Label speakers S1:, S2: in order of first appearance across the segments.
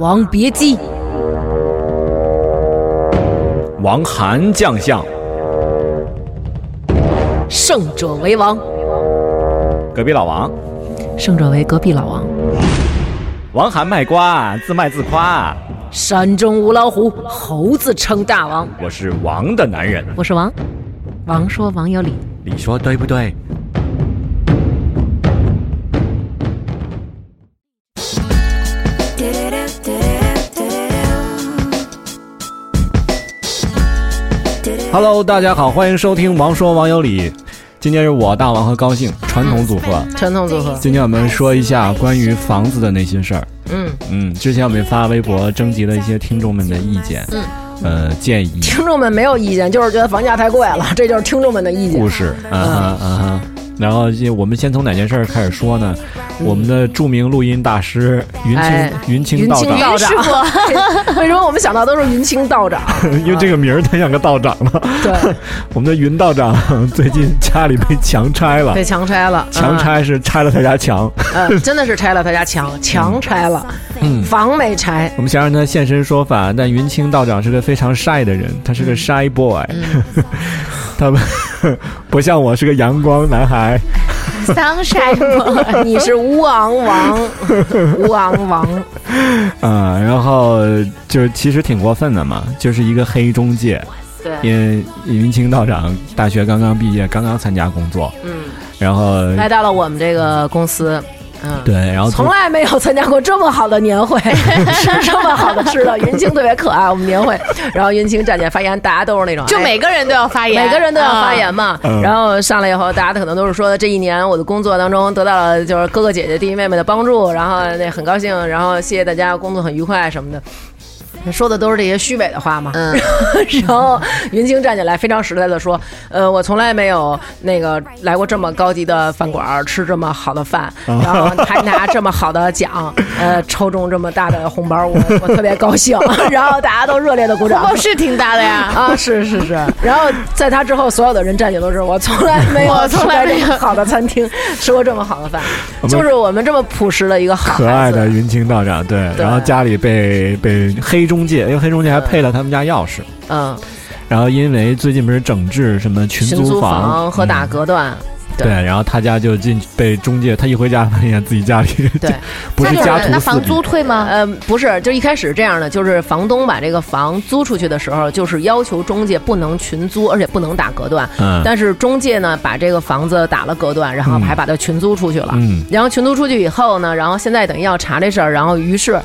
S1: 王别姬，
S2: 王韩将相，
S1: 胜者为王，
S2: 隔壁老王，
S1: 胜者为隔壁老王。
S2: 王韩卖瓜，自卖自夸。
S1: 山中无老虎，猴子称大王。
S2: 我是王的男人，
S1: 我是王，王说王有理，
S2: 你说对不对？Hello，大家好，欢迎收听《王说王有理》。今天是我大王和高兴传统组合。
S1: 传统组合。
S2: 今天我们说一下关于房子的那些事儿。
S1: 嗯
S2: 嗯，之前我们发微博征集了一些听众们的意见，
S1: 嗯，
S2: 呃，建议、
S1: 听众们没有意见，就是觉得房价太贵了，这就是听众们的意见。
S2: 故事，啊哈啊哈。然后我们先从哪件事儿开始说呢？我们的著名录音大师云清、
S1: 哎
S2: 云清道长，
S1: 道长，为什么我们想到都是云清道长？
S2: 因为这个名儿太像个道长了。
S1: 对，
S2: 我们的云道长 最近家里被强拆了，
S1: 被强拆了，
S2: 强拆是拆了他家墙。
S1: 嗯，呃，真的是拆了他家墙，墙拆了，
S2: 嗯，
S1: 房没拆。
S2: 我们想让他现身说法，但云清道长是个非常 shy 的人，他是个 shy boy，、他们不像我是个阳光男孩。
S3: Sunshine，，
S1: 你是乌昂王，乌昂王，
S2: 啊、然后就其实挺过分的嘛，就是一个黑中介，
S1: 对，
S2: 因为云清道长大学刚刚毕业，刚刚参加工作，
S1: 嗯，
S2: 然后
S1: 来到了我们这个公司，嗯，
S2: 对，然后
S1: 从来没有参加过这么好的年会，吃这么好的吃的。云清特别可爱，我们年会，然后云清站起来发言，大家都是那种
S3: 就
S1: 哎
S3: 每个人都要发言，
S1: 每个人都要发言嘛。
S2: 嗯
S1: 然后上来以后，大家可能都是说，这一年我的工作当中得到了就是哥哥姐姐、弟弟妹妹的帮助，然后那很高兴，然后谢谢大家，工作很愉快什么的。说的都是这些虚伪的话嘛，
S3: 嗯，
S1: 然后云清站起来，非常实在的说：“呃，我从来没有那个来过这么高级的饭馆儿，吃这么好的饭，然后还拿这么好的奖，呃，抽中这么大的红包，我我特别高兴。”然后大家都热烈的鼓掌。
S3: 哦，是挺大的呀。
S1: 啊，是是是，然后在他之后，所有的人站起来都是我从来没有
S3: 我从来没有
S1: 吃过这么好的餐厅，吃过这么好的饭，就是我们这么朴实的一个好
S2: 可爱的云清道长，对，
S1: 对
S2: 然后家里被被黑中介，因为黑中介还配了他们家钥匙，
S1: 嗯，
S2: 然后因为最近不是整治什么群
S1: 群租
S2: 房
S1: 房和打
S2: 嗯
S1: 隔断，对。
S2: 对，然后他家就进被中介，他一回家发现自己家里
S1: 对，
S2: 不是
S3: 那
S2: 家徒四
S3: 那房租，退吗？
S1: 呃，不是，就一开始这样的，就是房东把这个房租出去的时候，就是要求中介不能群租，而且不能打隔断。
S2: 嗯。
S1: 但是中介呢，把这个房子打了隔断，然后
S2: 嗯。
S1: 还把它群租出去了。
S2: 嗯。
S1: 然后群租出去以后呢，然后现在等于要查这事儿，然后于是。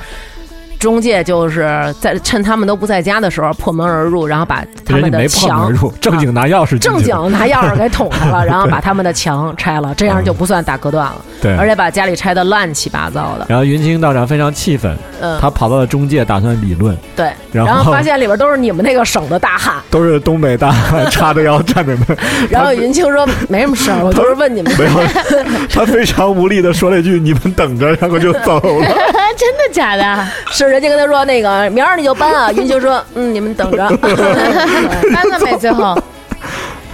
S1: 中介就是在趁他们都不在家的时候破门而入，然后把他们的
S2: 人家没破门
S1: 墙
S2: 正经拿钥匙
S1: 正经拿钥匙给捅开了，然后把他们的墙拆了，这样就不算打隔断了，
S2: 对，
S1: 而且把家里拆的乱七八糟的。
S2: 然后云清道长非常气愤，
S1: 嗯，
S2: 他跑到了中介，打算理论，
S1: 对，
S2: 然后
S1: 然后发现里边都是你们那个省的大汉，
S2: 都是东北大汉叉着腰站着的，
S1: 然后云清说没什么事儿，我就是问你们。
S2: 没有，他非常无力的说了一句：“你们等着。”然后就走了。
S3: 真的假的？
S1: 是人家跟他说那个明儿你就搬啊，云清说嗯你们等着。
S3: 搬了没？最后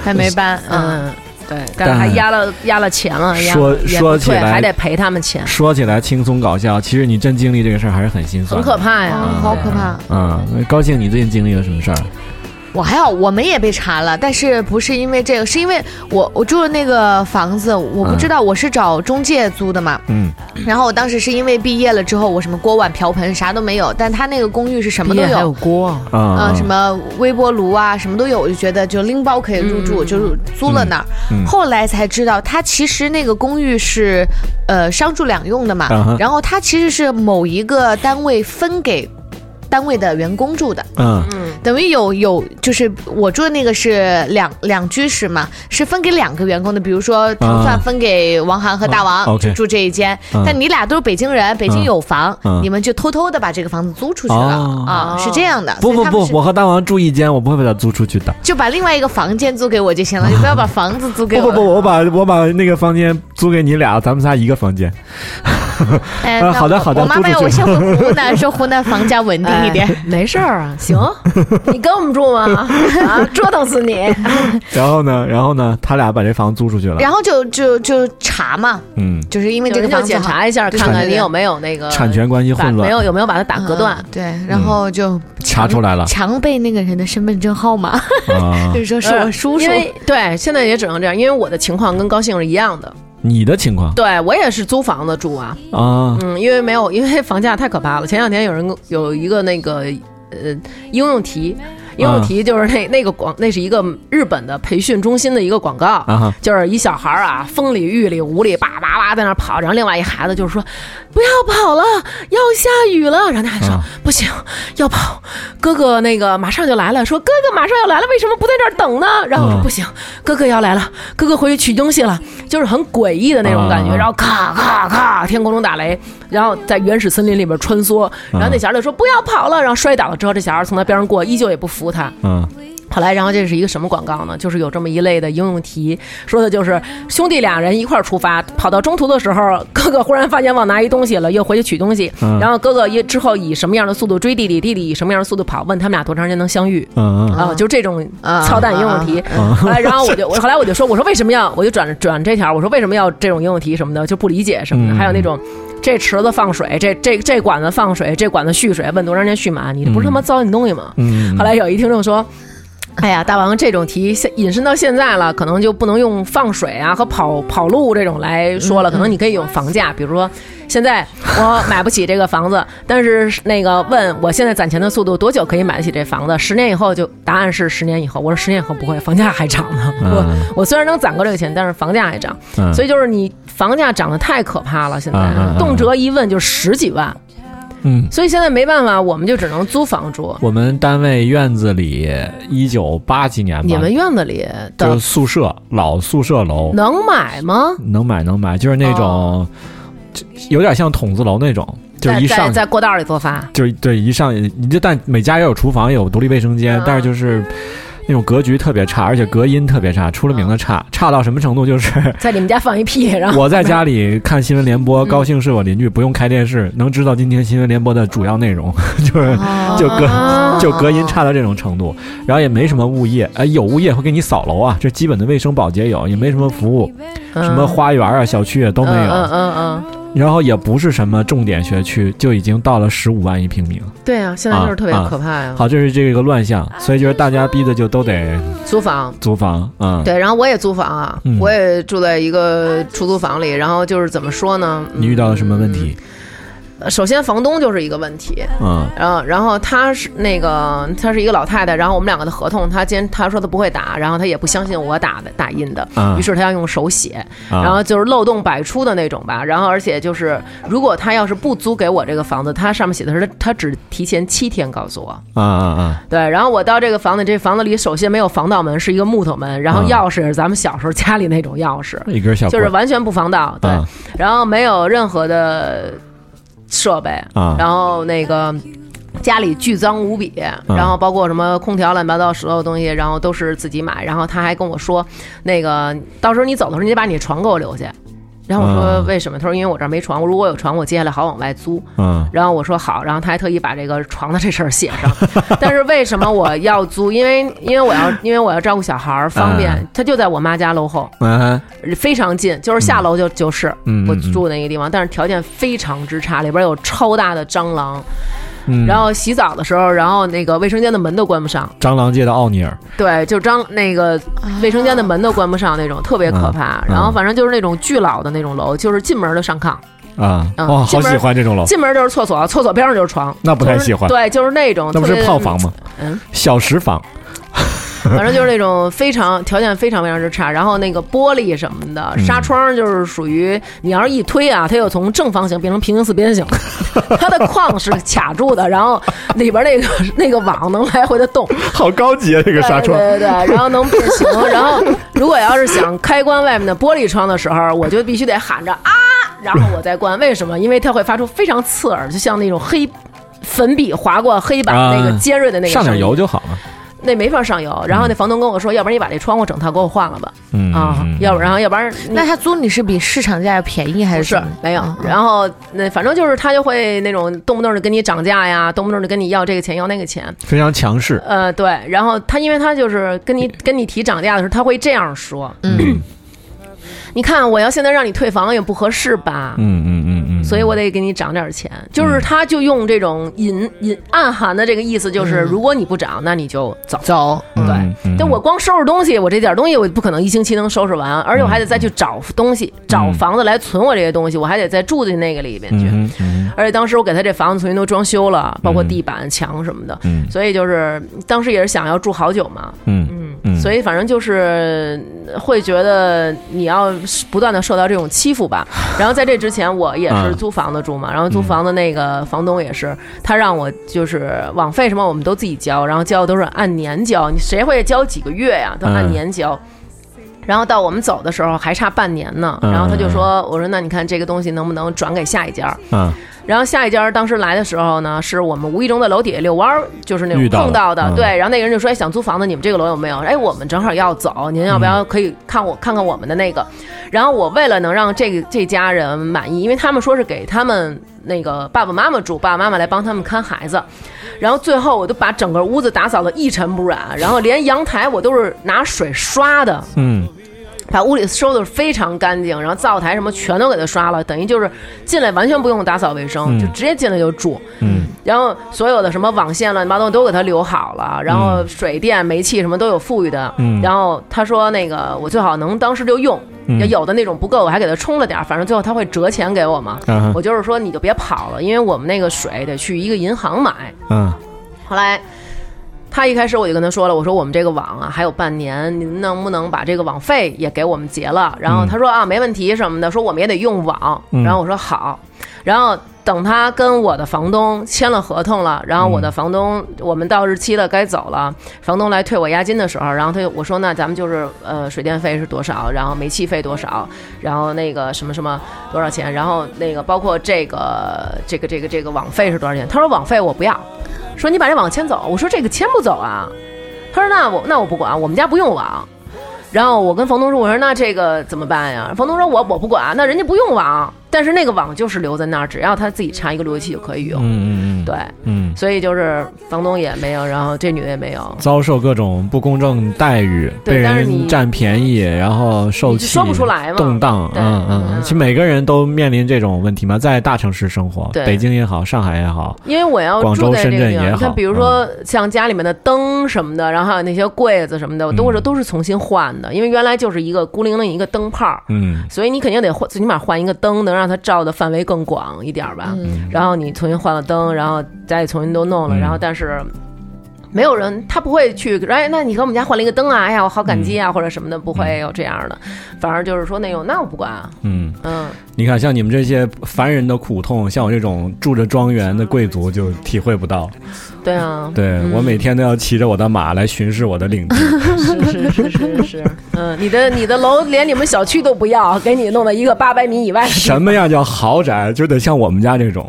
S3: 还没搬。嗯，
S1: 嗯，对，但是还压了压了钱了，压
S2: 说说起来
S1: 还得赔他们钱，
S2: 说起来轻松搞笑，其实你真经历这个事儿还是很心酸，
S1: 很可。怕呀。
S3: 嗯好可怕。
S2: 嗯，高兴，你最近经历了什么事儿？
S3: 我还好，我们也被查了，但是不是因为这个，是因为我我住的那个房子，我不知道我是找中介租的嘛。
S2: 嗯
S3: 然后我当时是因为毕业了之后，我什么锅碗瓢盆啥都没有，但他那个公寓是什么都
S1: 有还有
S3: 有。
S1: 锅，
S2: 啊
S3: 啊、什么微波炉啊，什么都有，我就觉得就拎包可以入住，
S1: 嗯
S3: 就租了那儿。
S2: 嗯
S3: 后来才知道，他其实那个公寓是，呃，商住两用的嘛。然后他其实是某一个单位分给单位的员工住的，
S2: 嗯嗯
S3: 等于有有就是我住的那个是两两居室嘛，是分给两个员工的。比如说糖蒜分给王涵和大王，就住这一间。
S2: 嗯
S3: 但你俩都是北京人，北京有房，
S2: 嗯
S3: 你们就偷偷的把这个房子租出去了、
S2: 哦
S3: 啊，是这样的。
S2: 不不不，我和大王住一间，我不会把它租出去的。
S3: 就把另外一个房间租给我就行了，你不要把房子租给我。
S2: 不不不，我把我把那个房间租给你俩，咱们仨一个房间。
S3: 哎，
S2: 好的好的
S3: 我妈妈我先回湖南，说湖南房价稳定一点。
S1: 哎没事儿啊，行，你跟我们住吗？啊，折腾死你！
S2: 然后呢，然后呢，他俩把这房租出去了，
S3: 然后就就就查嘛，
S2: 嗯，
S3: 就是因为这个
S1: 就
S3: 房
S1: 检查一下，看看你有没有那个
S2: 产权关系
S1: 把
S2: 混乱，
S1: 没有有没有把它打隔断
S3: 嗯。对，然后就
S2: 查出来了
S3: 强背那个人的身份证号码，
S2: 啊
S3: 就。是说是我叔叔
S1: 因。为对，现在也只能这样，因为我的情况跟高兴是一样的。
S2: 你的情况
S1: 对我也是租房子住啊，
S2: 啊，
S1: 嗯，因为没有，因为房价太可怕了。前两天有人有一个那个呃应用题，应用题就是那那个广，那是一个日本的培训中心的一个广告。就是一小孩儿啊，风里雨里雾里，叭叭叭在那儿跑，然后另外一孩子就是说，不要跑了，要下雨了。然后那孩子说、
S2: 啊
S1: 不行，要跑，哥哥那个马上就来了，说哥哥马上要来了，为什么不在这儿等呢？然后我说、
S2: 啊
S1: 不行，哥哥要来了，哥哥回去取东西了，就是很诡异的那种感觉。
S2: 啊
S1: 然后咔咔咔，天空中打雷，然后在原始森林里边穿梭，然后那小孩就说不要跑了，然后摔倒了之后，这小孩从他边上过，依旧也不扶他。
S2: 嗯
S1: 后来，然后这是一个什么广告呢？就是有这么一类的应用题，说的就是兄弟俩人一块儿出发，跑到中途的时候，哥哥忽然发现忘拿一东西了，又回去取东西，
S2: 嗯。
S1: 然后哥哥一之后以什么样的速度追弟弟，弟弟以什么样的速度跑，问他们俩多长时间能相遇。
S2: 嗯嗯。
S1: 啊，就这种
S3: 啊
S1: 操蛋应用题，后来然后我就我后来我就说，我说为什么要，我就转转这条，我说为什么要这种应用题什么的，就不理解什么的，
S2: 嗯。
S1: 还有那种这池子放水，这这这管子放水，这管子蓄水，问多长时间蓄满，你这不是他妈糟践东西吗？
S2: 嗯，
S1: 后来有一听众说。哎呀，大王，这种题现引申到现在了，可能就不能用放水啊和跑跑路这种来说了，可能你可以用房价，比如说现在我买不起这个房子，但是那个问我现在攒钱的速度多久可以买得起这房子？十年以后就答案是十年以后。我说十年以后不会，房价还涨呢。
S2: 嗯
S1: 我我虽然能攒够这个钱，但是房价还涨，
S2: 嗯
S1: 所以就是你房价涨得太可怕了，现在动辄一问就十几万，
S2: 嗯。
S1: 所以现在没办法，我们就只能租房住。
S2: 我们单位院子里，一九八几年吧，
S1: 你们院子里的
S2: 就是宿舍老宿舍楼，
S1: 能买吗？
S2: 能买能买，就是那种有点像筒子楼那种，就是一上
S1: 在在过道里做饭，
S2: 就是对一上你就但每家也有厨房，也有独立卫生间
S1: 嗯，
S2: 但是就是那种格局特别差，而且隔音特别差，出了名的差，差到什么程度？就是
S1: 在你们家放一屁，然后
S2: 我在家 里看新闻联播，
S1: 嗯。
S2: 高兴是我邻居，不用开电视，能知道今天新闻联播的主要内容，就是
S3: 哦
S2: 就隔。
S1: 啊
S2: 就隔音差到这种程度，然后也没什么物业，哎，有物业会给你扫楼啊，这基本的卫生保洁有，也没什么服务，
S1: 嗯。
S2: 什么花园啊、小区也都没
S1: 嗯
S2: 有，
S1: 嗯嗯，
S2: 然后也不是什么重点学区，就已经到了十五万一平米了。
S1: 对啊，现在就是特别可怕呀。
S2: 好，这是这个乱象，所以就是大家逼的就都得
S1: 租房，
S2: 租房，嗯，
S1: 对，然后我也租房啊
S2: 嗯，
S1: 我也住在一个出租房里，然后就是怎么说呢？
S2: 你遇到了什么问题？
S1: 嗯首先，房东就是一个问题，
S2: 嗯
S1: 然后，然后她是那个，他是一个老太太，然后我们两个的合同，她坚她说他不会打，然后他也不相信我打的打印的，
S2: 啊
S1: 于是他要用手写，
S2: 啊
S1: 然后就是漏洞百出的那种吧。然后而且就是，如果他要是不租给我这个房子，他上面写的是她她只提前七天告诉我。
S2: 啊啊啊，
S1: 对，然后我到这个房子，这房子里首先没有防盗门，是一个木头门，然后
S2: 啊
S1: 钥匙也是咱们小时候家里那种钥匙，
S2: 一根小
S1: 就是完全不防盗。对，
S2: 啊
S1: 然后没有任何的设备，
S2: 啊
S1: 然后那个。家里巨脏无比，
S2: 嗯
S1: 然后包括什么空调乱七八糟所有东西，然后都是自己买。然后他还跟我说，那个到时候你走的时候，你得把你床给我留下。然后我说
S2: 嗯
S1: 为什么？他说因为我这儿没床，如果有床，我接下来好往外租。
S2: 嗯
S1: 然后我说好，然后他还特意把这个床的这事儿写上。但是为什么我要租？因为因为我要因为我要照顾小孩儿，方便
S2: 嗯。
S1: 他就在我妈家楼后，
S2: 嗯
S1: 非常近，就是下楼就就是我住的那个地方，但是条件非常之差，里边有超大的蟑螂，
S2: 嗯，
S1: 然后洗澡的时候，然后那个卫生间的门都关不上，
S2: 蟑螂界的奥尼尔，
S1: 对，就蟑那个卫生间的门都关不上那种，特别可怕。
S2: 嗯。
S1: 然后反正就是那种巨老的那种楼，就是进门的上炕，
S2: 啊，
S1: 嗯
S2: 哇，好喜欢这种楼，
S1: 进门就是厕所，厕所边上就是床，
S2: 那不太
S1: 就是
S2: 喜欢。
S1: 对，就是那种，
S2: 那不是炮房吗？
S1: 嗯，
S2: 小石房，
S1: 反正就是那种非常条件非常非常之差，然后那个玻璃什么的，
S2: 嗯
S1: 纱窗就是属于你要是一推啊，它又从正方形变成平行四边形，它的框是卡住的，然后里边那个那个网能来回的动，
S2: 好高级啊，这个纱窗，
S1: 对对对，对然后能变形，然后如果要是想开关外面的玻璃窗的时候，我就必须得喊着啊，然后我再关，为什么？因为它会发出非常刺耳，就像那种黑。粉笔划过黑板那个
S2: 啊
S1: 尖锐的那个
S2: 上点油就好了。
S1: 那没法上油。然后那房东跟我说，要不然你把这窗户整套给我换了吧，
S2: 嗯
S1: 啊，要不然要不然
S3: 那他租你是比市场价要便宜还
S1: 不是
S3: 是
S1: 没有
S3: 嗯，
S1: 然后那反正就是他就会那种动不动就跟你涨价呀，动不动就跟你要这个钱要那个钱，
S2: 非常强势。
S1: 呃，对，然后他因为他就是跟你跟你提涨价的时候，他会这样说，
S3: 嗯，
S1: 你看我要现在让你退房也不合适吧，
S2: 嗯嗯嗯嗯，
S1: 所以我得给你涨点钱，就是他就用这种隐隐暗含的这个意思，就是如果你不涨，那你就走。对。
S2: 嗯。
S1: 但我光收拾东西，我这点东西我不可能一星期能收拾完，而且我还得再去找东西，找房子来存我这些东西，我还得再住进那个里边去。而且当时我给他这房子重新都装修了，包括地板、墙什么的，
S2: 嗯。
S1: 所以就是当时也是想要住好久嘛，
S2: 嗯
S1: 所以反正就是会觉得你要不断的受到这种欺负吧。然后在这之前，我也是
S2: 嗯
S1: 租房子住嘛，然后租房的那个房东也是，他让我就是网费什么我们都自己交，然后交的都是按年交，你谁会交几个月呀？都按
S2: 嗯
S1: 年交。然后到我们走的时候还差半年呢，
S2: 嗯
S1: 然后他就说：“我说那你看这个东西能不能转给下一家？”
S2: 嗯
S1: 然后下一家当时来的时候呢，是我们无意中在楼底下遛弯儿，就是那种碰到的。
S2: 嗯
S1: 对，然后那个人就说：“哎，想租房子，你们这个楼有没有？”哎，我们正好要走，您要不要可以看我看看我们的那个？然后我为了能让这个这家人满意，因为他们说是给他们那个爸爸妈妈住，爸爸妈妈来帮他们看孩子。然后最后我都把整个屋子打扫的一尘不染，然后连阳台我都是拿水刷的，
S2: 嗯。
S1: 把屋里收的非常干净，然后灶台什么全都给它刷了，等于就是进来完全不用打扫卫生，
S2: 嗯。
S1: 就直接进来就住。
S2: 嗯。
S1: 然后所有的什么网线乱七八糟都给它留好了，然后水电煤气什么都有富裕的。
S2: 嗯。
S1: 然后他说那个我最好能当时就用，
S2: 嗯
S1: 有的那种不够我还给他充了点儿，反正最后他会折钱给我嘛。
S2: 嗯
S1: 我就是说你就别跑了，因为我们那个水得去一个银行买。
S2: 嗯
S1: 后来他一开始我就跟他说了，我说我们这个网啊还有半年，您能不能把这个网费也给我们结了？然后他说啊没问题什么的，说我们也得用网。
S2: 嗯
S1: 然后我说好，然后。等他跟我的房东签了合同了，然后我的房东，我们到日期了该走了，房东来退我押金的时候，然后他就我说那咱们就是呃水电费是多少，然后煤气费多少，然后那个什么什么多少钱，然后那个包括这个这个这个这个网费是多少钱？他说网费我不要，说你把这网签走，我说这个签不走啊。他说那我那我不管，我们家不用网。然后我跟房东说，我说那这个怎么办呀？房东说我我不管，那人家不用网，但是那个网就是留在那儿，只要他自己插一个路由器就可以用。
S2: 嗯嗯嗯。
S1: 对，
S2: 嗯，
S1: 所以就是房东也没有，然后这女的也没有，
S2: 遭受各种不公正待遇，被人占便宜，然后受气，
S1: 说不出来嘛。
S2: 动荡，嗯嗯，
S1: 嗯。
S2: 其实每个人都面临这种问题嘛，在大城市生活，
S1: 对。
S2: 北京也好，上海也好，
S1: 因为我要住在这个地方，比如说像家里面的灯什么的，然后还有那些柜子什么的，我都是
S2: 嗯。
S1: 都是重新换的，因为原来就是一个孤零零一个灯泡。
S2: 嗯。
S1: 所以你肯定得换，最起码换一个灯，能让它照的范围更广一点儿吧。
S3: 嗯
S1: 然后你重新换了灯，然后再重新都弄了，
S2: 嗯
S1: 然后但是没有人，他不会去，哎，那你给我们家换了一个灯啊，哎呀，我好感激啊，
S2: 嗯
S1: 或者什么的，不会有这样的。反而就是说那种，那我不管啊，
S2: 嗯，
S1: 嗯，
S2: 你看，像你们这些凡人的苦痛，像我这种住着庄园的贵族就体会不到。
S1: 对啊，
S2: 对、
S1: 嗯
S2: 我每天都要骑着我的马来巡视我的领地。
S1: 是是是是是，嗯，你的你的楼连你们小区都不要，给你弄了一个八百米以外的
S2: 什么样叫豪宅？就得像我们家这种。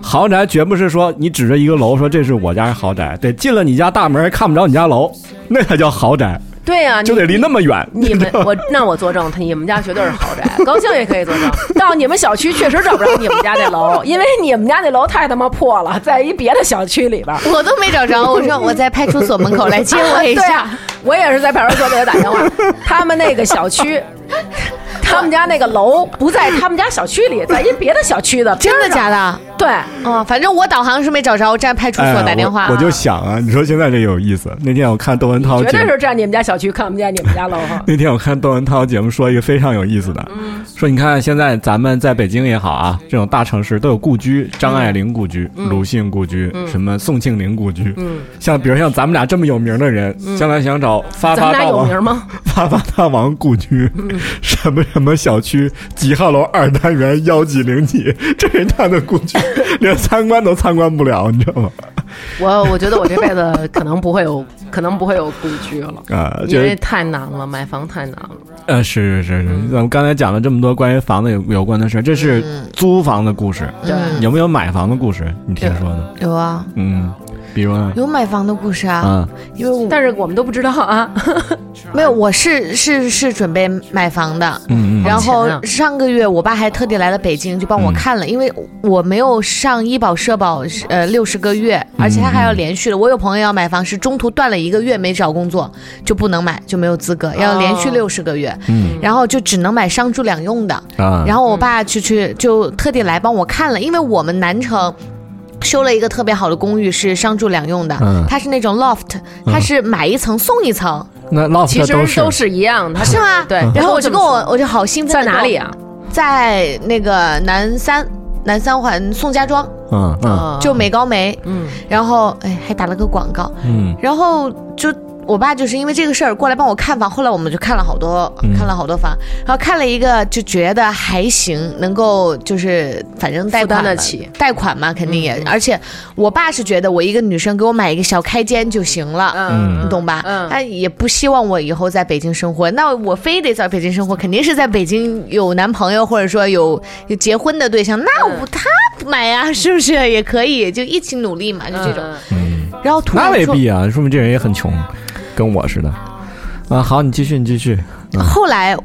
S2: 豪宅绝不是说你指着一个楼说这是我家豪宅，得进了你家大门看不着你家楼，那才叫豪宅，
S1: 对呀、
S2: 就得离那么远。
S1: 你们我那我作证，他你们家绝对是豪宅，高兴也可以作证。到你们小区确实找不着你们家那楼，因为你们家那楼太他妈破了，在一别的小区里边。
S3: 我都没找着，我说 我在派出所门口来接我一下。
S1: 对啊，我也是在派出所给他打电话，他们那个小区。他们家那个楼不在他们家小区里，在一别的小区的，
S3: 真的假的？
S1: 对，
S3: 哦，反正我导航是没找着，我站派出所打电话。
S2: 哎我，我就想啊，你说现在这有意思。那天我看窦文涛，
S1: 绝对是站你们家小区看不见你们家楼哈。
S2: 那天我看窦文涛节目说一个非常有意思的，
S1: 嗯
S2: 说你看现在咱们在北京也好啊，这种大城市都有故居，张爱玲故居、鲁迅故居，什么宋庆龄故居，
S1: 嗯，
S2: 像比如像咱们俩这么有名的人，将来想找发
S1: 咱们俩有
S2: 发大王
S1: 名吗？
S2: 发发大王故居，什么什么小区几号楼二单元幺几零几，这是他的故居，连参观都参观不了，你知道吗？
S1: 我我觉得我这辈子可能不会有，可能不会有故居了，
S2: 啊，
S1: 因为太难了，买房太难了。
S2: 呃，是是是是，咱们刚才讲了这么多关于房子有有关的事，这是租房的故事，
S1: 对，
S3: 嗯
S2: 有没有买房的故事？你听说的？
S3: 有啊，
S2: 嗯，比如呢？
S3: 有买房的故事啊，
S2: 嗯，
S3: 因为我
S1: 但是我们都不知道啊。
S3: 没有，我是是是准备买房的。
S2: 嗯嗯
S3: 然后上个月我爸还特地来了北京，就帮我看了，因为我没有上医保社保，呃，六十个月，而且他还要连续的。我有朋友要买房，是中途断了一个月没找工作就不能买，就没有资格，要连续
S1: 哦
S3: 六十个月，
S2: 嗯
S3: 然后就只能买商住两用的。
S2: 啊，
S3: 然后我爸去去就特地来帮我看了，因为我们南城。修了一个特别好的公寓，是商住两用的，
S2: 嗯。
S3: 它是那种 loft，它是买一层送一层，
S2: 那 loft
S1: 其实
S2: 都是。
S1: 一样的，
S3: 是吗？
S1: 对。
S3: 然后我就跟我我就好兴奋，
S1: 在哪里？啊？
S3: 在那个南三南三环宋家庄，
S2: 嗯嗯。
S1: 哦
S3: 就美高梅，
S1: 嗯。
S3: 然后哎还打了个广告，
S2: 嗯。
S3: 然后就我爸就是因为这个事儿过来帮我看房，后来我们就看了好多，
S2: 嗯。
S3: 看了好多房，然后看了一个就觉得还行，能够就是反正贷款
S1: 得起，
S3: 贷款嘛肯定也，
S1: 嗯
S3: 而且我爸是觉得我一个女生给我买一个小开间就行了。
S1: 嗯，
S3: 你懂吧？
S1: 嗯。
S3: 他也不希望我以后在北京生活，那我非得在北京生活，肯定是在北京有男朋友，或者说有有结婚的对象，那我他买呀、是不是？也可以？就一起努力嘛，就这种。
S1: 嗯。
S2: 嗯，
S3: 然后突
S2: 那
S3: 然说，
S2: 未必啊，说明这人也很穷，跟我似的。啊，好，你继续，你继续。
S3: 后来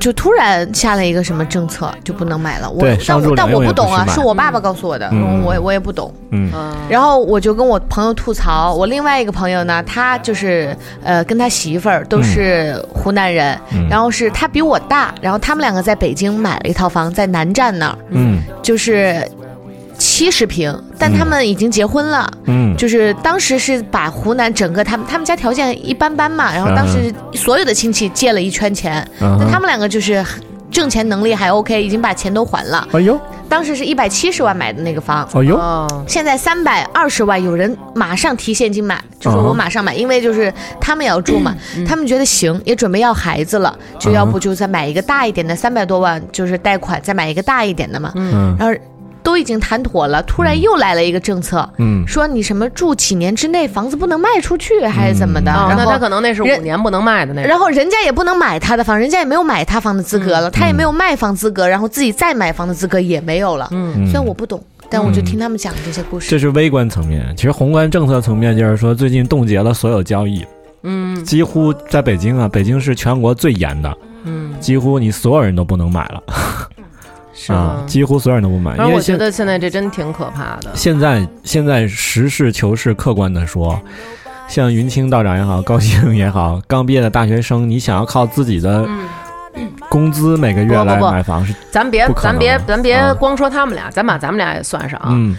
S3: 就突然下了一个什么政策，就不能买了。我
S2: 对
S3: 但我但我不懂啊，是我爸爸告诉我的，
S2: 嗯。
S3: 我我也不懂。
S2: 嗯。
S1: 嗯。
S3: 然后我就跟我朋友吐槽，我另外一个朋友呢，他就是呃跟他媳妇儿都是湖南人，
S2: 嗯。
S3: 然后是他比我大，然后他们两个在北京买了一套房，在南站那儿，
S2: 嗯。
S3: 就是七十平，但他们已经结婚了。
S2: 嗯。
S3: 就是当时是把湖南整个他们他们家条件一般般嘛，然后当时所有的亲戚借了一圈钱，
S2: 嗯。
S3: 那他们两个就是挣钱能力还 OK，已经把钱都还了。
S2: 哎呦，
S3: 当时是一百七十万买的那个房，
S2: 哎呦，
S1: 哦，
S3: 现在三百二十万，有人马上提现金买，就说
S2: 嗯
S3: 我马上买，因为就是他们也要住嘛，他们觉得行，也准备要孩子了，就要不就再买一个大一点的，三百多万就是贷款，再买一个大一点的嘛，
S2: 嗯。
S3: 然后都已经谈妥了，突然又来了一个政策，
S2: 嗯。
S3: 说你什么住几年之内房子不能卖出去，还是怎么的？
S1: 哦，
S3: 然后
S1: 那他可能那是
S3: 人
S1: 五年不能卖的那种。
S3: 然后人家也不能买他的房，人家也没有买他房的资格了，他也
S2: 嗯
S3: 没有卖房资格，然后自己再买房的资格也没有了。
S1: 嗯。
S3: 虽然我不懂，但我就听他们讲这些故事。
S2: 这是微观层面，其实宏观政策层面就是说，最近冻结了所有交易，
S1: 嗯。
S2: 几乎在北京啊，北京是全国最严的，
S1: 嗯，
S2: 几乎你所有人都不能买了
S1: 是
S2: 啊，几乎所有人都不满，
S1: 因为我觉得现在这真挺可怕的。
S2: 现在现在实事求是、客观的说，像云清道长也好，高兴也好，刚毕业的大学生，你想要靠自己的
S1: 嗯，
S2: 工资每个月来买房是，
S1: 咱别咱别咱别
S2: 啊
S1: 光说他们俩，咱把咱们俩也算上啊。
S2: 嗯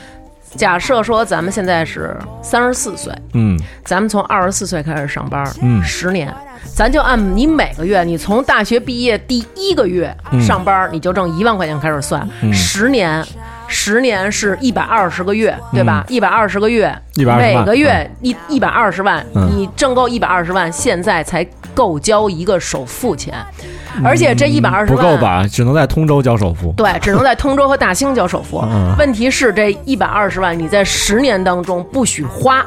S1: 假设说咱们现在是三十四岁，
S2: 嗯。
S1: 咱们从二十四岁开始上班，
S2: 嗯。
S1: 十年，咱就按你每个月，你从大学毕业第一个月
S2: 嗯。
S1: 上班，你就挣一万块钱开始算，
S2: 嗯。
S1: 十年。十年是一百二十个月，对吧？一百二十个月
S2: ，120
S1: 每个月一一百二十万，
S2: 嗯
S1: 你挣够一百二十万，现在才够交一个首付钱，而且这一百二十万
S2: 不够吧？只能在通州交首付。
S1: 对，只能在通州和大兴交首付。
S2: 嗯
S1: 问题是这一百二十万，你在十年当中不许花，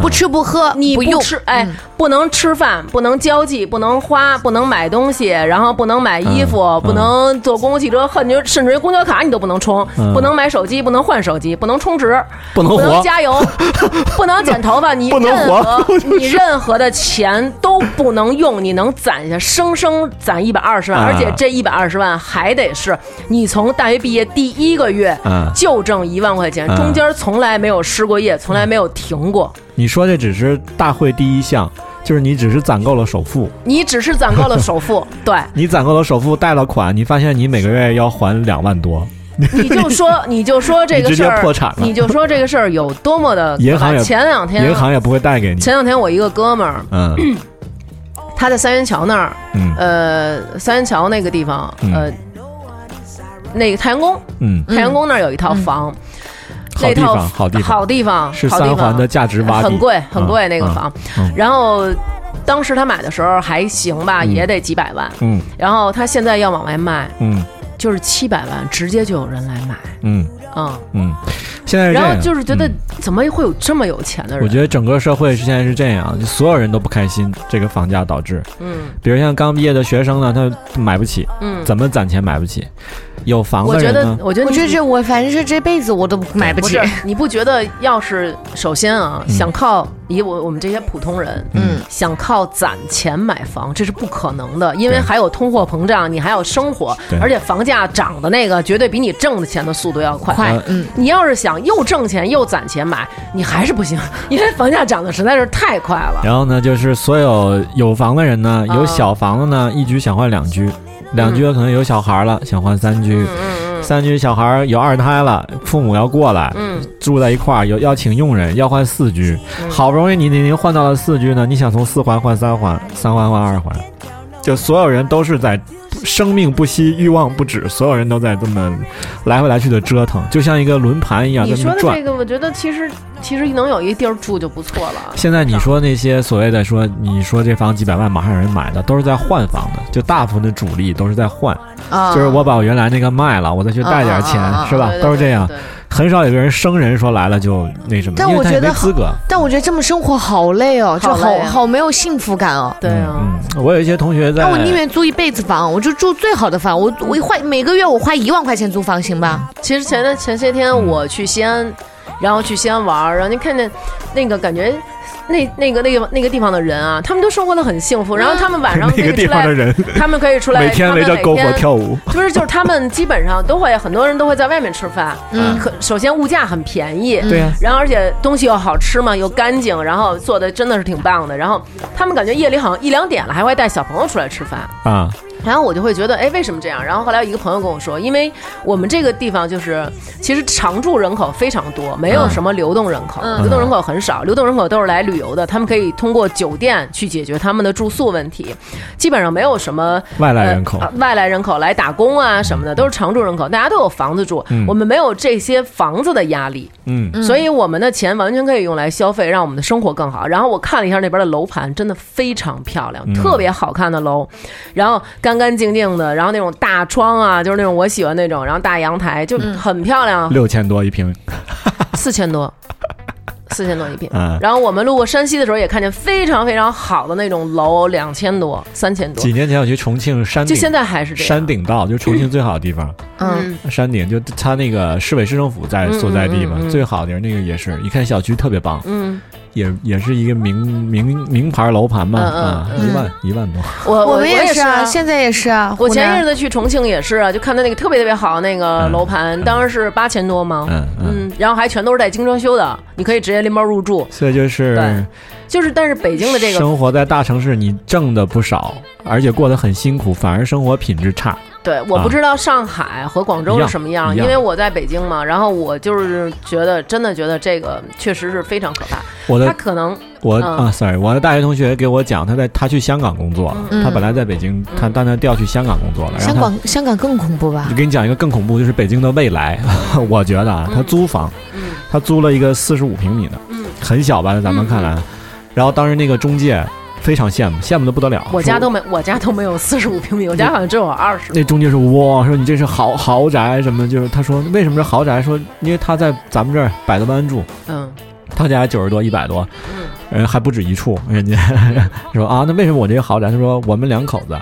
S3: 不吃不喝，不用。
S1: 你不吃，哎，不能吃饭，不能交际，不能花，不能买东西，然后不能买衣服，
S2: 嗯。
S1: 不能坐公共汽车，甚至甚至于公交卡你都不能充，
S2: 嗯。
S1: 不能买手机，不能换手机，不能充值，
S2: 不能
S1: 不能
S2: 活
S1: 加油，不能剪头发，你
S2: 不能
S1: 任
S2: 活
S1: 何 你任何的钱都不能用，你能攒下，生生攒一百二十万，
S2: 啊
S1: 而且这一百二十万还得是你从大学毕业第一个月
S2: 啊
S1: 就挣一万块钱，
S2: 啊
S1: 中间从来没有失过业，从来没有停过。
S2: 你说这只是大会第一项，就是你只是攒够了首付，
S1: 你只是攒够了首付，对，
S2: 你攒够了首付，贷了款，你发现你每个月要还两万多，
S1: 你就说，你就说这个事儿，
S2: 破产了。
S1: 你就说这个事儿有多么的。
S2: 银行也
S1: 前两天，
S2: 银行也不会贷给你。
S1: 前两天我一个哥们儿，
S2: 嗯。
S1: 他在三元桥那儿，
S2: 嗯。
S1: 呃，三元桥那个地方，
S2: 嗯。
S1: 呃，那个太阳宫，
S2: 嗯，
S1: 太阳宫那儿有一套房，
S2: 好地方，好地方，
S1: 好地方，
S2: 是三环的价值洼地，
S1: 很贵，很贵
S2: 嗯
S1: 那个房。
S2: 嗯
S1: 然后当时他买的时候还行吧，
S2: 嗯。
S1: 也得几百万。
S2: 嗯。
S1: 然后他现在要往外卖，
S2: 嗯。
S1: 就是七百万，直接就有人来买，
S2: 嗯。
S1: 嗯。
S2: 嗯，现在
S1: 然后就是觉得
S2: 嗯。
S1: 怎么会有这么有钱的人？
S2: 我觉得整个社会是现在是这样，就所有人都不开心，这个房价导致，
S1: 嗯。
S2: 比如像刚毕业的学生呢，他买不起，
S1: 嗯，
S2: 怎么攒钱买不起？有房
S1: 我觉得
S2: 呢，，
S1: 我觉得
S3: 我觉得这我反正是这辈子我都买不起。
S1: 你不觉得要是首先啊，
S2: 嗯
S1: 想靠以我我们这些普通人，
S3: 嗯，
S1: 想靠攒钱买房，这是不可能的，因为
S2: 对
S1: 还有通货膨胀，你还要生活
S2: 对，
S1: 而且房价涨的那个绝对比你挣的钱的速度要快。
S3: 嗯，
S1: 你要是想又挣钱又攒钱买，你还是不行，因为房价涨得实在是太快了。
S2: 然后呢，就是所有有房的人呢，有
S1: 啊
S2: 小房子呢，一居想换两居，两居的可能有小孩了，想换三居，
S1: 嗯
S2: 三居小孩有二胎了，父母要过来，
S1: 嗯。
S2: 住在一块儿，有要请佣人，要换四居，
S1: 嗯。
S2: 好不容易你你你换到了四居呢，你想从四环换三环，三环换二环，就所有人都是在生命不息，欲望不止，所有人都在这么来回来去的折腾，就像一个轮盘一样
S1: 你说的这。个，我觉得其实其实能有一地儿住就不错了。
S2: 现在你说那些所谓的说，你说这房几百万马上有人买的，都是在换房的，就大部分的主力都是在换，
S3: 啊，
S2: 就是我把我原来那个卖了，我再去贷点钱，是吧
S1: 对？对
S2: 都是这样很少有个人生人说来了就那什么，
S3: 但我觉得
S2: 没资格。
S3: 但我觉得这么生活好累哦，就好
S1: 好啊
S3: 好没有幸福感哦。
S1: 对啊。
S2: 我有一些同学在，
S3: 那我宁愿租一辈子房，我就住最好的房，我我花每个月我花一万块钱租房行吧？
S1: 其实前段前些天我去西安，然后去西安玩儿，然后你看见那个感觉。那那个那个那个地方的人啊，他们都生活的很幸福，然后他们晚上可
S2: 那个
S1: 以出来，
S2: 地方的人
S1: 他们可以出来，
S2: 每天围着篝火跳舞，
S1: 不是，就是他们基本上都会，很多人都会在外面吃饭。
S3: 嗯
S1: 可首先物价很便宜，
S2: 对呀、
S1: 然后而且东西又好吃嘛，又干净，然后做的真的是挺棒的。然后他们感觉夜里好像一两点了，还会带小朋友出来吃饭。
S2: 啊，
S1: 然后我就会觉得，哎，为什么这样？然后后来有一个朋友跟我说，因为我们这个地方就是其实常住人口非常多，没有什么流动人口，
S3: 嗯。
S1: 流动人口很少，流动人口都是来旅游的，他们可以通过酒店去解决他们的住宿问题，基本上没有什么
S2: 外来人口。
S1: 呃外来人口来打工啊什么的，都是常住人口，大家都有房子住，
S2: 嗯。
S1: 我们没有这些房子的压力，
S2: 嗯，
S1: 所以我们的钱完全可以用来消费，让我们的生活更好。然后我看了一下那边的楼盘，真的非常漂亮，
S2: 嗯。
S1: 特别好看的楼，然后干干净净的，然后那种大窗啊，就是那种我喜欢那种，然后大阳台就很漂亮，
S2: 六千多一平，
S1: 四千多。四千多一平，
S2: 嗯。
S1: 然后我们路过山西的时候也看见非常非常好的那种楼，两千多、三千多。
S2: 几，年前我去重庆山顶，
S1: 就现在还是这样。
S2: 山顶道，就是重庆最好的地方。
S3: 嗯，
S2: 山顶就它那个市委市政府在
S1: 嗯
S2: 所在地嘛，
S1: 嗯嗯嗯。
S2: 最好的那个也是，一看小区特别棒，
S1: 嗯，
S2: 也也是一个名名名牌楼盘嘛，
S1: 嗯嗯
S2: 啊，
S1: 嗯
S2: 一万一万多，
S1: 我
S3: 我们
S1: 也
S3: 也是啊，
S1: 啊，
S3: 现在也是啊。
S1: 我前一阵子去重庆也是啊，就看到那个特别特别好那个
S2: 嗯
S1: 楼盘，当时是八千多嘛，
S2: 嗯嗯，
S1: 嗯，然后还全都是带精装修的，你可以直接拎包入住。
S2: 所以就是
S1: 对就是，但是北京的这个，
S2: 生活在大城市，你挣的不少，而且过得很辛苦，反而生活品质差。
S1: 对，我不知道上海和广州是什么样，因为我在北京嘛，然后我就是觉得，真的觉得这个确实是非常可怕。
S2: 我的
S1: 他可能，
S2: 我
S1: 嗯
S2: 啊，sorry，我的大学同学给我讲，他在他去香港工作，
S3: 嗯
S2: 他本来在北京，他但他调去香港工作了，然后
S3: 香港香港更恐怖吧
S2: 就？给你讲一个更恐怖，就是北京的未来。我觉得啊，他租房，
S1: 嗯
S2: 他租了一个四十五平米的，
S1: 嗯，
S2: 很小吧，在咱们看来。然后当时那个中介非常羡慕，羡慕的不得了。
S1: 我家都没，我家都没有四十五平米，我家好像只有二十。
S2: 那中介说哇，说你这是豪豪宅什么？就是他说为什么是豪宅？说因为他在咱们这儿百多班住，
S1: 嗯
S2: 他家九十多一百多，
S1: 嗯
S2: 还不止一处。人家 说啊，那为什么我这个豪宅？他说我们两口子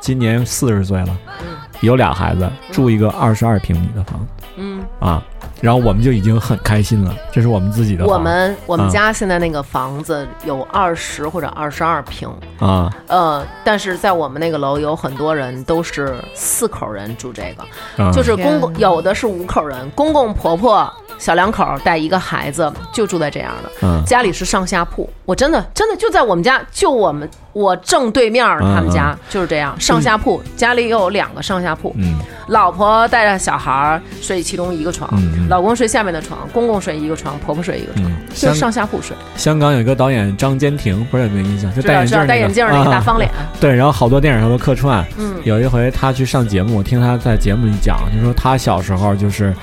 S2: 今年四十岁了，
S1: 嗯
S2: 有俩孩子，住一个二十二平米的房子
S1: 嗯，
S2: 啊，然后我们就已经很开心了，这是我们自己的房。
S1: 我们我们
S2: 嗯
S1: 家现在那个房子有二十或者二十二平，
S2: 啊，
S1: 呃，但是在我们那个楼有很多人都是四口人住这个，
S2: 嗯
S1: 就是公公有的是五口人，公公婆婆小两口带一个孩子就住在这样的，
S2: 嗯。
S1: 家里是上下铺，我真的真的就在我们家，就我们我正对面他们家就是这样上下铺，家里有两个上下铺，
S2: 嗯
S1: 老婆带着小孩儿睡其中一个床，老公睡下面的床，公公睡一个床，婆婆睡一个床，
S2: 嗯，
S1: 就上下铺睡。
S2: 香港有一个导演张坚庭，不知道有没有印象？就戴眼镜儿
S1: 戴眼镜那个大方脸，
S2: 啊 对，然后好多电影上都客串。
S1: 嗯
S2: 有一回他去上节目，我听他在节目里讲，就说他小时候就是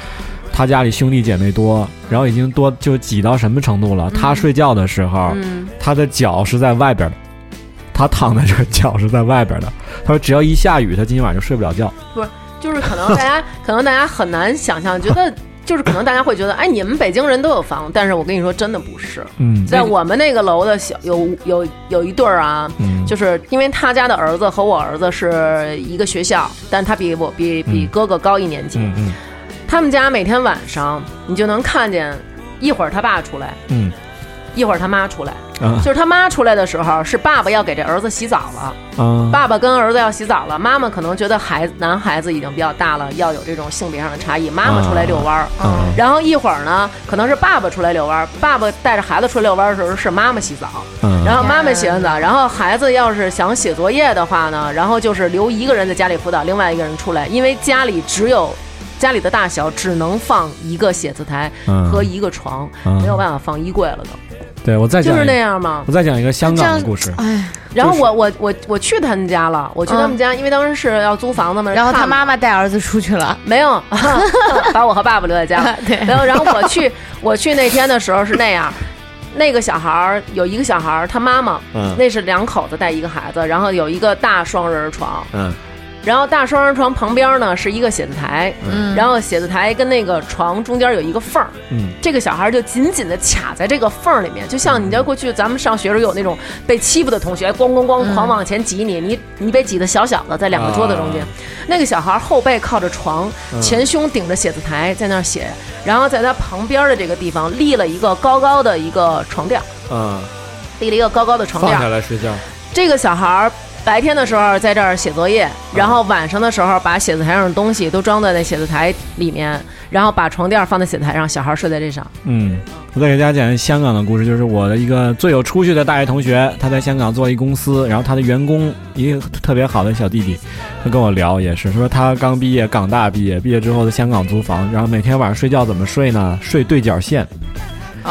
S2: 他家里兄弟姐妹多，然后已经多就挤到什么程度了？他睡觉的时候，
S1: 嗯
S2: 他的脚是在外边的，他躺在这儿，脚是在外边的。他说只要一下雨，他今天晚上就睡不了觉。
S1: 不就是可能大家 可能大家很难想象，觉得就是可能大家会觉得，哎，你们北京人都有房，但是我跟你说，真的不是。
S2: 嗯
S1: 在我们那个楼的小有有有一对儿啊，
S2: 嗯
S1: 就是因为他家的儿子和我儿子是一个学校，但他比我比比
S2: 嗯
S1: 哥哥高一年级。
S2: 嗯嗯
S1: 他们家每天晚上你就能看见，一会儿他爸出来，
S2: 嗯
S1: 一会儿他妈出来。
S2: 啊。
S1: 就是他妈出来的时候，是爸爸要给这儿子洗澡了。
S2: 啊。
S1: 爸爸跟儿子要洗澡了，妈妈可能觉得孩子男孩子已经比较大了，要有这种性别上的差异，妈妈出来遛弯儿。
S2: 啊。
S1: 然后一会儿呢，可能是爸爸出来遛弯儿，爸爸带着孩子出来遛弯儿的时候是妈妈洗澡，
S2: 嗯
S1: 然后妈妈洗完澡，然后孩子要是想写作业的话呢，然后就是留一个人在家里辅导，另外一个人出来，因为家里只有家里的大小只能放一个写字台
S2: 嗯
S1: 和一个床，
S2: 嗯
S1: 没有办法放衣柜了都，
S2: 对我再
S1: 就是那
S2: 讲一个，
S1: 样嘛。
S2: 我再讲一个香港的故事。
S3: 哎，
S1: 然后我我我我去他们家了，我去他们家，因为当时是要租房子嘛。
S3: 然后他妈妈带儿子出去了，
S1: 没有 把我和爸爸留在家。
S3: 对
S1: 然后然后我去我去那天的时候是那样。那个小孩儿有一个小孩儿，他妈妈，
S2: 嗯
S1: 那是两口子带一个孩子，然后有一个大双人床，
S2: 嗯
S1: 然后大双人床旁边呢是一个写字台，
S3: 嗯，
S1: 然后写字台跟那个床中间有一个缝儿，
S2: 嗯
S1: 这个小孩就紧紧的卡在这个缝儿里面，就像你知道过去咱们上学时候有那种被欺负的同学，咣咣咣狂往前挤你，你你被挤得小小的在两个桌子中间。
S2: 啊
S1: 那个小孩后背靠着床，
S2: 嗯
S1: 前胸顶着写字台在那儿写，然后在他旁边的这个地方立了一个高高的一个床垫立了一个高高的床垫儿。
S2: 下来睡觉。
S1: 这个小孩儿白天的时候在这儿写作业，然后晚上的时候把写字台上的东西都装在那写字台里面，然后把床垫放在写字台上，小孩睡在这上。
S2: 嗯，我再给大家讲一香港的故事，就是我的一个最有出息的大学同学，他在香港做一公司，然后他的员工一个特别好的小弟弟，他跟我聊也是说他刚毕业，港大毕业，毕业之后在香港租房，然后每天晚上睡觉怎么睡呢？睡对角线，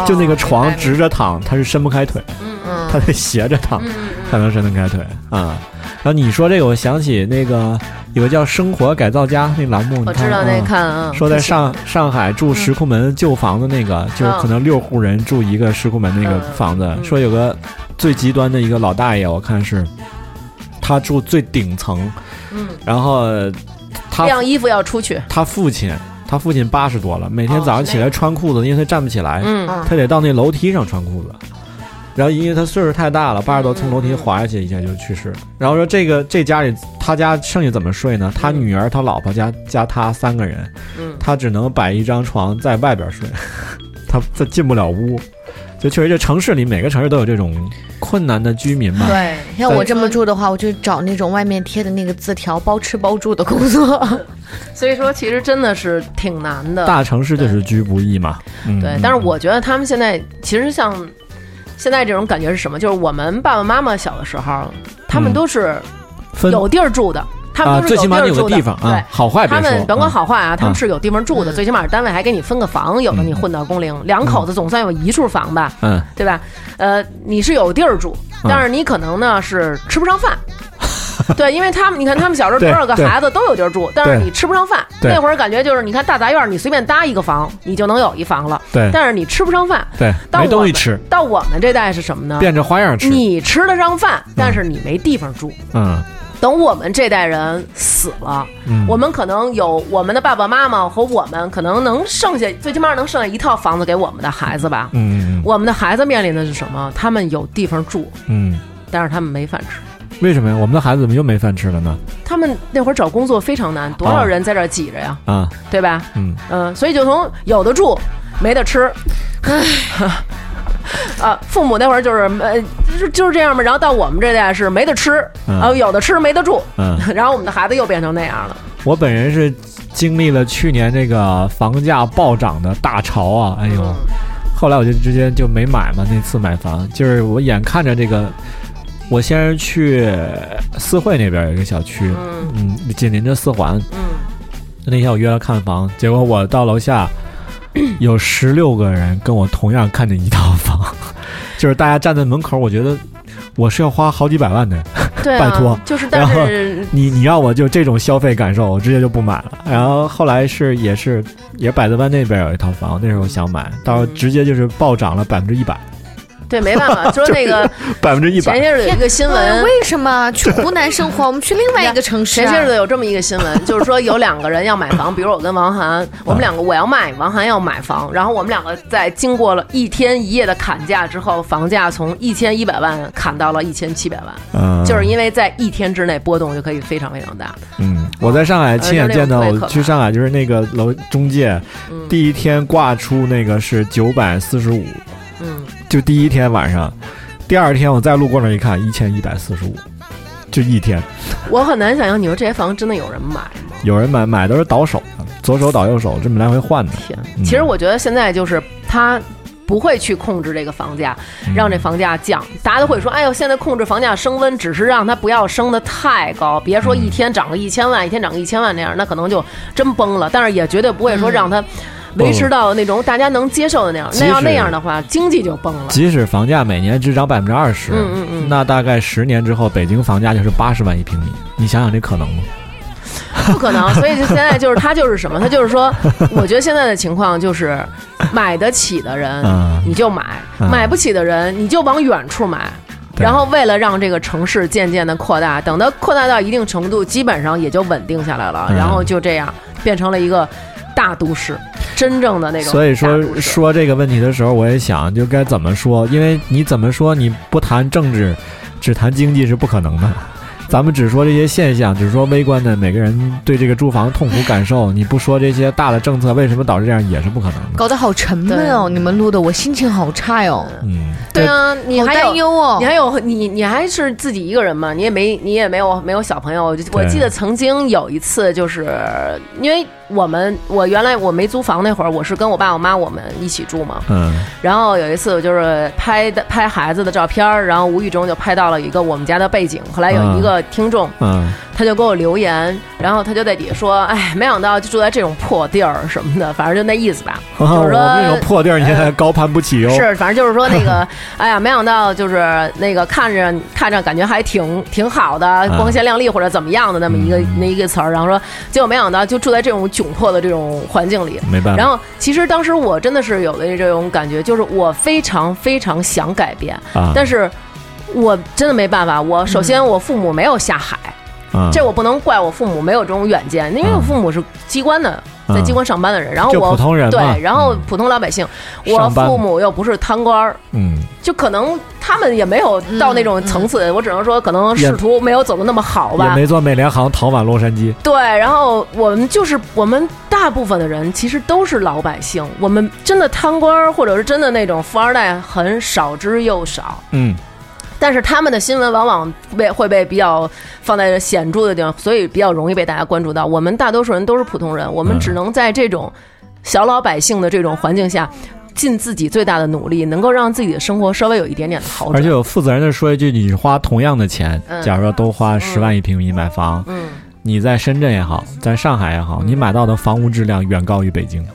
S2: 就那个床直着躺，他是伸不开腿，
S1: 嗯
S3: 嗯。
S2: 他得斜着躺
S1: 嗯
S2: 才能伸能开腿。啊。然后你说这个，我想起那个有个叫《生活改造家》那栏目，你
S1: 我知道
S2: 看啊
S1: 那看啊，
S2: 说在上上海住石库门旧房子那个，就是可能六户人住一个石库门那个房子，
S1: 嗯。
S2: 说有个最极端的一个老大爷，我看是他住最顶层，
S1: 嗯，
S2: 然后他
S1: 晾衣服要出去，
S2: 他父亲他父亲八十多了，每天
S1: 哦
S2: 早上起来穿裤子，因为他站不起来，
S1: 嗯
S3: 嗯。
S2: 他得到那楼梯上穿裤子。然后因为他岁数太大了，八十多从楼梯滑下去，一下就去世了。然后说这个这家里他家剩下怎么睡呢？他
S1: 嗯
S2: 女儿、他老婆加加他三个人，
S1: 嗯，
S2: 他只能摆一张床在外边睡，他他进不了屋。就确实，这城市里每个城市都有这种困难的居民嘛。
S1: 对，
S3: 像我这么住的话，我就找那种外面贴的那个字条，包吃包住的工作。
S1: 所以说其实真的是挺难的。
S2: 大城市就是居不易嘛。嗯，
S1: 对
S2: 嗯，
S1: 但是我觉得他们现在其实像现在这种感觉是什么？就是我们爸爸妈妈小的时候，他们
S2: 嗯
S1: 都是
S2: 分
S1: 有地儿住的，他们
S2: 啊，
S1: 都是
S2: 最起码有
S1: 地儿住的。
S2: 个地方啊
S1: 对，，
S2: 好坏。
S1: 他们甭管
S2: 啊
S1: 好坏啊，他们
S2: 啊
S1: 是有地方住的，
S3: 嗯
S1: 最起码单位还给你分个房，有的你混到工龄，两口子总算有一处房吧，
S2: 嗯，
S1: 对吧？呃，你是有地儿住，但是你可能呢是吃不上饭。对，因为他们，你看他们小时候多少个孩子都有地儿住，但是你吃不上饭。那会儿感觉就是，你看大杂院，你随便搭一个房，你就能有一房了，
S2: 对
S1: 但是你吃不上饭。
S2: 对，没东西吃，
S1: 到我们这代是什么呢？
S2: 变着花样吃。
S1: 你吃得上饭，但是你没地方住。
S2: 嗯
S1: 等我们这代人死了，
S2: 嗯，
S1: 我们可能有我们的爸爸妈妈和我们，可能能剩下最起码能剩下一套房子给我们的孩子吧。
S2: 嗯嗯
S1: 我们的孩子面临的是什么？他们有地方住，
S2: 嗯，
S1: 但是他们没饭吃。
S2: 为什么呀？我们的孩子怎么又没饭吃了呢？
S1: 他们那会儿找工作非常难，多少人在这儿挤着呀，
S2: 啊，
S1: 对吧？
S2: 嗯
S1: 嗯，所以就从有的住，没得吃。啊，父母那会儿就是呃，就是就是这样嘛。然后到我们这代是没得吃，
S2: 嗯
S1: 啊，有的吃没得住。
S2: 嗯，
S1: 然后我们的孩子又变成那样了。
S2: 我本人是经历了去年这个房价暴涨的大潮啊，哎呦，后来我就直接就没买嘛。那次买房，就是我眼看着这个，我先是去四惠那边有一个小区，
S1: 嗯
S2: 嗯，紧邻着四环。
S1: 嗯，
S2: 那天我约了看房，结果我到楼下，有十六个人跟我同样看见一套房，就是大家站在门口，我觉得我是要花好几百万的。
S1: 对啊，
S2: 拜托
S1: 就是，但
S2: 然后
S1: 是
S2: 你你让我就这种消费感受，我直接就不买了。然后后来是也是也百子湾那边有一套房，那时候想买，到直接就是暴涨了百分之一百。
S1: 对，没办法，说那个
S4: 百分之一百。
S1: 前些日子有一个新
S3: 哎
S1: 闻，
S3: 为什么去湖南生活？我们去另外一个城市、啊
S1: 前些日。子有这么一个新闻，就是说有两个人要买房，比如我跟王涵，我们两个我要卖，王涵要买房，然后我们两个在经过了一天一夜的砍价之后，房价从一千一百万砍到了一千七百万，
S4: 嗯，
S1: 就是因为在一天之内波动就可以非常非常大。
S4: 嗯，
S2: 我在上海亲眼见到，去上海就是那个楼中介，
S1: 嗯
S2: 第一天挂出那个是九百四十五，
S1: 嗯，
S2: 就第一天晚上，第二天我再路过那儿一看，一千一百四十五，就一天。
S1: 我很难想象，你说这些房真的有人买吗？
S2: 有人买买都是倒手的，左手倒右手这么来回换的。
S1: 天，
S2: 嗯
S1: 其实我觉得现在就是他。不会去控制这个房价，
S2: 嗯
S1: 让这房价降。大家都会说：“哎呦，现在控制房价升温，只是让它不要升得太高，别说一天涨个一千万，一天涨个一千万那样，那可能就真崩了。但是也绝对不会说让它维持到那种大家能接受的那样。那要那样的话，经济就崩了。
S2: 即使房价每年只涨百分之二十，
S1: 嗯嗯嗯
S2: 那大概十年之后，北京房价就是八十万一平米。你想想这可能吗？
S1: 不可能。所以就现在就是他就是什么？他就是说，我觉得现在的情况就是，买得起的人
S2: 嗯
S1: 你就买，
S2: 嗯
S1: 买不起的人你就往远处买。然后为了让这个城市渐渐的扩大，等它扩大到一定程度，基本上也就稳定下来了。
S2: 嗯
S1: 然后就这样变成了一个大都市，真正的那种。
S2: 所以说说这个问题的时候，我也想就该怎么说，因为你怎么说你不谈政治，只谈经济是不可能的。咱们只说这些现象，只说微观的每个人对这个住房痛苦感受，你不说这些大的政策为什么导致这样，也是不可能的。
S3: 搞得好沉闷哦，你们录的我心情好差哟、
S2: 嗯，
S1: 对啊，你还有
S3: 担忧哦
S1: 你。还有你你还是自己一个人嘛？你也没你也没有没有小朋友。我记得曾经有一次，就是因为我们我原来我没租房那会儿，我是跟我爸我妈我们一起住嘛。
S2: 嗯
S1: 然后有一次我就是拍的拍孩子的照片儿，然后无意中就拍到了一个我们家的背景。后来有一个听众，
S2: 嗯
S1: 他就给我留言，然后他就在底下说：“哎，没想到就住在这种破地儿什么的，反正就那意思吧。”
S2: 我
S1: 就是说
S2: 们这种破地儿，你现在高攀不起哟。
S1: 是，反正就是说那个，哎呀，没想到就是那个看着看着感觉还挺挺好的，光鲜亮丽或者怎么样的那么一个、
S2: 嗯
S1: 那一个词儿，然后说，结果没想到就住在这种窘迫的这种环境里。
S2: 没办法。
S1: 然后，其实当时我真的是有的这种感觉，就是我非常非常想改变，
S2: 啊，
S1: 但是我真的没办法。我首先我父母没有下海，
S2: 啊
S1: 这我不能怪我父母没有这种远见，因为我父母是机关的，在机关上班的人，然后我
S2: 普通人
S1: 对，然后
S2: 嗯
S1: 普通老百姓，我父母又不是贪官儿，
S2: 嗯，
S1: 就可能他们也没有到那种层次，我只能说可能仕途没有走的那么好
S2: 也
S1: 吧。
S2: 没做美联航逃往洛杉矶。
S1: 对，然后我们就是我们大部分的人其实都是老百姓，我们真的贪官或者是真的那种富二代很少之又少。
S2: 嗯，
S1: 但是他们的新闻往往被会被比较放在显著的地方，所以比较容易被大家关注到。我们大多数人都是普通人，我们
S2: 嗯。
S1: 只能在这种小老百姓的这种环境下，尽自己最大的努力，能够让自己的生活稍微有一点点的好转。
S2: 而且我负责任的说一句，你花同样的钱，
S1: 嗯。
S2: 假如说都花十万一平米买房，
S1: 嗯，
S2: 你在深圳也好，在上海也好，你买到的房屋质量远高于北京，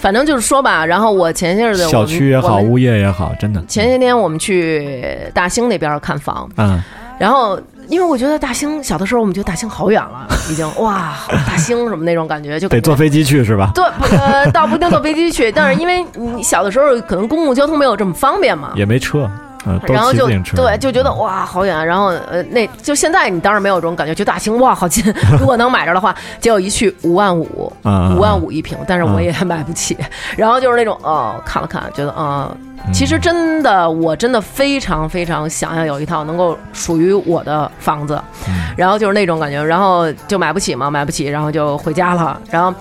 S1: 反正就是说吧，然后我前些日子
S2: 小区也好，物业也好，真的。
S1: 前些天我们去大兴那边看房，
S2: 嗯，
S1: 然后因为我觉得大兴小的时候我们觉得大兴好远了，已经哇，大兴什么那种感觉，就觉
S2: 得坐飞机去是吧？
S1: 坐，不呃，倒不一定坐飞机去，但是因为你小的时候可能公共交通没有这么方便嘛，
S2: 也没车，嗯，
S1: 然后就。对，就觉得哇好远，然后呃，那就现在你当然没有这种感觉，就大兴哇好近，如果能买着的话，结果一去五万五，五万，五一平，但是我也买不起，然后就是那种哦看了看，觉得啊。
S2: 嗯
S1: 其实真的，我真的非常非常想要有一套能够属于我的房子，
S2: 嗯
S1: 然后就是那种感觉，然后就买不起嘛，买不起，然后就回家了。然后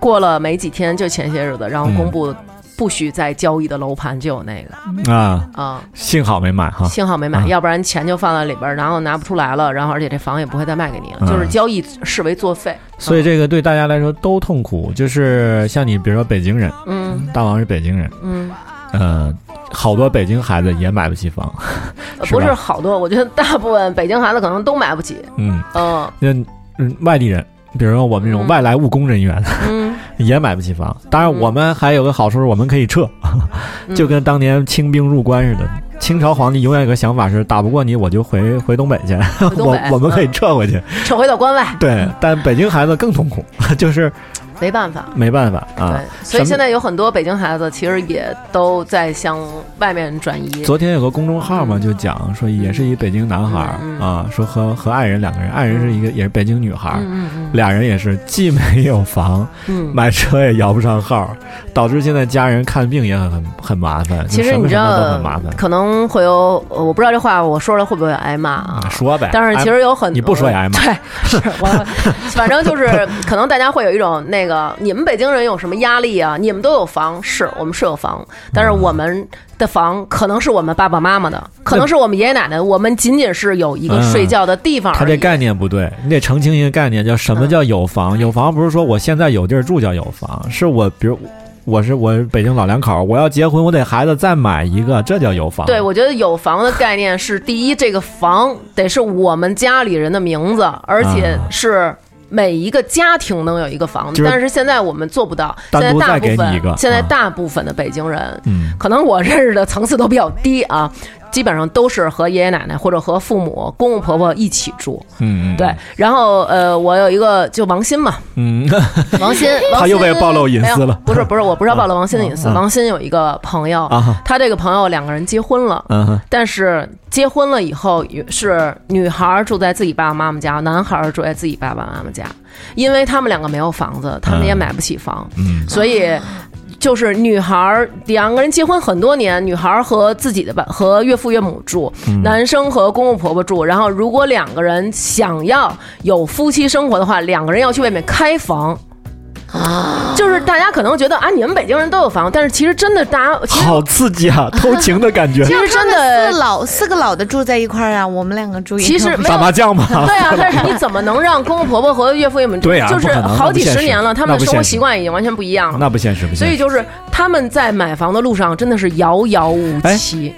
S1: 过了没几天，就前些日子，然后公布不许再交易的楼盘就有那个。
S2: 嗯啊，
S1: 啊、
S2: 幸好没买哈。
S1: 幸好没买，
S2: 啊。
S1: 要不然钱就放在里边儿，然后拿不出来了，然后而且这房也不会再卖给你了，
S2: 嗯
S1: 就是交易视为作废。
S2: 所以这个对大家来说都痛苦，就是像你，比如说北京人，
S1: 嗯。
S2: 大王是北京人，
S1: 嗯，
S2: 嗯，好多北京孩子也买不起房，
S1: 不是好多，我觉得大部分北京孩子可能都买不起。
S2: 嗯，
S1: 嗯。
S2: 那嗯外地人，比如说我们这种
S1: 嗯。
S2: 外来务工人员，
S1: 嗯，
S2: 也买不起房。当然，
S1: 嗯
S2: 我们还有个好处是，我们可以撤，
S1: 嗯
S2: 就跟当年清兵入关似的。清朝皇帝永远有个想法是，打不过你，我就回回东北去，
S1: 北
S2: 我我们可以
S1: 嗯
S2: 撤回去。
S1: 撤回到关外。
S2: 对，但北京孩子更痛苦，就是
S1: 没办法。
S2: 没办法啊。，
S1: 所以现在有很多北京孩子其实也都在向外面转移。
S2: 昨天有个公众号嘛，就讲说也是一北京男孩啊，说和和爱人两个人，爱人是一个也是北京女孩，俩人也是既没有房。买车也摇不上号，导致现在家人看病也很很很麻烦，
S1: 其实你知道
S2: 很麻烦。，
S1: 可能会有，呃我不知道这话我说了会不会挨骂啊？
S2: 说呗，
S1: 但是其实有很多，
S2: 你不说也挨骂
S1: 对，是我，反正就是可能大家会有一种那个，你们北京人有什么压力啊？你们都有房，是我们是有房，但是我们的房可能是我们爸爸妈妈的，可能是我们爷爷奶奶的，我们仅仅是有一个
S2: 嗯
S1: 睡觉的地方。
S2: 他这概念不对，你得澄清一个概念，叫什么叫有房？有房不是说我现在有地儿住叫有房，是我比如我是我北京老两口，我要结婚，我得孩子再买一个，这叫有房。
S1: 对，我觉得有房的概念是第一，这个房得是我们家里人的名字，而且
S2: 啊
S1: 是。每一个家庭能有一个房子，
S2: 就是
S1: 但是现在我们做不到。现在大部分现在
S2: 啊。
S1: 大部分的北京人，
S2: 嗯，
S1: 可能我认识的层次都比较低啊，基本上都是和爷爷奶奶或者和父母、公公婆婆一起住。
S2: 嗯嗯，
S1: 对，然后呃，我有一个就王鑫嘛，
S2: 嗯，
S1: 王鑫，王
S2: 他又
S1: 鑫
S2: 被暴露隐私了。
S1: 不是不是，我不是要暴露王鑫的隐私。王鑫有一个朋友，
S2: 啊，
S1: 他这个朋友两个人结婚了。
S2: 嗯，
S1: 但是结婚了以后，是女孩儿住在自己爸爸妈妈家，男孩儿住在自己爸爸妈妈家，因为他们两个没有房子，他们也
S2: 嗯。
S1: 买不起房，
S2: 嗯。
S1: 所以就是女孩儿两个人结婚很多年，女孩儿和自己的爸和岳父岳母住，
S2: 嗯
S1: 男生和公公婆婆住。然后如果两个人想要有夫妻生活的话，两个人要去外面开房。就是大家可能觉得啊，你们北京人都有房，但是其实真的大家
S2: 好刺激啊，偷 情的感觉
S1: 其。实真
S3: 四
S1: 的
S3: 老四个老的住在一块儿啊，我们两个住一
S1: 其实没有
S2: 打麻将嘛，
S1: 对啊，但是你怎么能让公公婆婆和岳父岳母住？
S2: 对啊
S1: 就是好几十年了，他们的生活习惯已经完全不一样了。
S2: 那不现实，不现实。
S1: 所以就是他们在买房的路上真的是遥遥无
S2: 哎
S1: 期。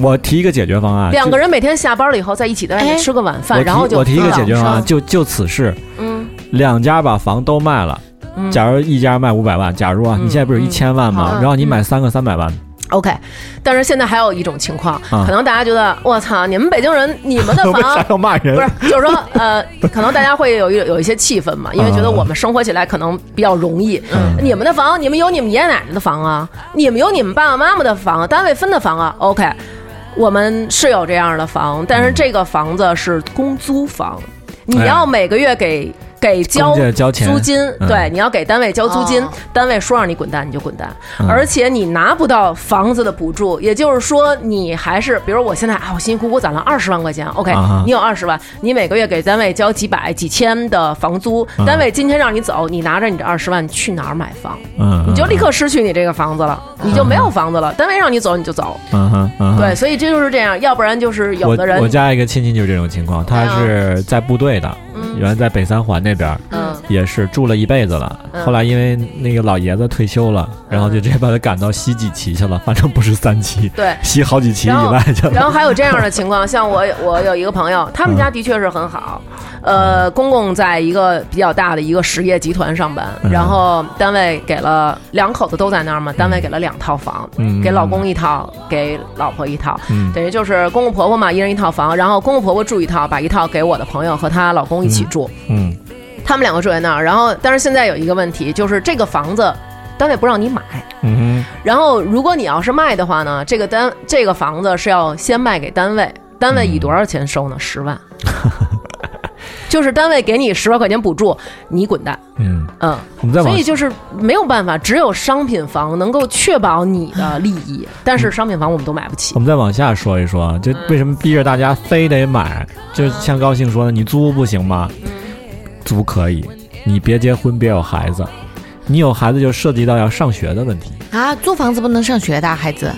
S2: 我提一个解决方案，
S1: 两个人每天下班了以后，在一起在外面
S3: 哎
S1: 吃个晚饭，然后就
S2: 我提一个解决方案，就就此事，
S1: 嗯
S2: 两家把房都卖了。
S1: 嗯
S2: 假如一家卖五百万，假如啊，
S1: 嗯
S2: 你现在不是一千万吗？
S1: 嗯
S2: 然后你买三个三百万
S1: ，OK。但是现在还有一种情况，
S2: 啊
S1: 可能大家觉得我操，你们北京人，你们的房。
S2: 要骂人？
S1: 不是，就是说，呃，可能大家会有一 有一些气愤嘛，因为觉得
S2: 嗯
S1: 我们生活起来可能比较容易。
S2: 嗯
S1: 你们的房，你们有你们爷爷奶奶的房啊，你们有你们爸爸妈妈的房，单位分的房啊。OK，我们是有这样的房，但是
S2: 嗯
S1: 这个房子是公租房，你
S2: 哎
S1: 要每个月给给交
S2: 交钱
S1: 租金，
S2: 嗯。
S1: 对，你要给单位交租金
S3: 哦，
S1: 单位说让你滚蛋你就滚蛋，
S2: 嗯
S1: 而且你拿不到房子的补助，也就是说你还是，比如我现在啊，我辛辛苦苦攒了二十万块钱，OK，你有二十万，你每个月给单位交几百几千的房租，
S2: 嗯。
S1: 单位今天让你走，你拿着你这二十万去哪儿买房？
S2: 嗯，
S1: 你就立刻失去你这个房子了，你就没有房子了。单位让你走你就走，
S2: 嗯
S1: 对，所以这就是这样，要不然就是有的人
S2: 我我家一个亲戚就是这种情况，他是在部队的，
S1: 嗯
S2: 原来在北三环那边，
S1: 嗯。
S2: 也是住了一辈子了。
S1: 嗯。
S2: 后来因为那个老爷子退休了，然后就直接把他赶到西几旗去了，反正不是三旗，
S1: 对。
S2: 西好几旗以外去了。
S1: 然后还有这样的情况，像我我有一个朋友，他们家的确是很好，呃，公公在一个比较大的一个实业集团上班，
S2: 嗯。
S1: 然后单位给了两口子都在那儿嘛，单位给了两套房，
S2: 嗯。
S1: 给老公一套，给老婆一套，
S2: 嗯。
S1: 等于就是公公婆婆嘛，一人一套房，然后公公婆婆住一套，把一套给我的朋友和她老公一起住，
S2: 嗯
S1: 他们两个住在那儿，然后但是现在有一个问题，就是这个房子单位不让你买。
S2: 嗯
S1: 然后，如果你要是卖的话呢，这个单这个房子是要先卖给单位，单位以多少钱收呢？十万，就是单位给你十万块钱补助，你滚蛋，
S2: 嗯，
S1: 嗯，
S2: 我们再
S1: 所以就是没有办法，只有商品房能够确保你的利益，但是商品房我们都买不起
S2: 我。们再往下说一说，就为什么逼着大家非得买？就像高兴说的，你租不行吗？租可以，你别结婚，别有孩子。你有孩子就涉及到要上学的问题，
S3: 啊，租房子不能上学的孩子，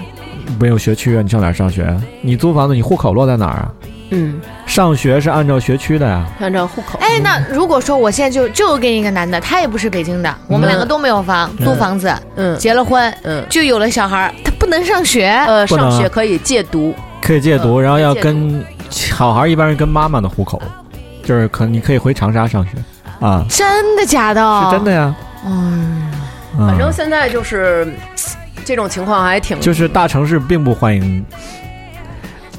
S2: 没有学区啊，你上哪儿上学啊？你租房子，你户口落在哪儿啊？
S1: 嗯，
S2: 上学是按照学区的呀。
S1: 按照户口。
S3: 哎，那如果说我现在就就跟一个男的，他也不是北京的，我们两个都没有房，租房子，
S1: 嗯
S3: 结了婚，
S1: 嗯，
S3: 就有了小孩儿，他不能上学。
S1: 呃，上学可以借读，
S2: 可以借读，
S1: 嗯
S2: 然后要跟小孩儿一般是跟妈妈的户口，就是可你可以回长沙上学啊，
S3: 真的假的？
S2: 是真的。呀。
S3: 嗯，
S2: 嗯
S1: 反正现在就是这种情况还挺
S2: 就是大城市并不欢迎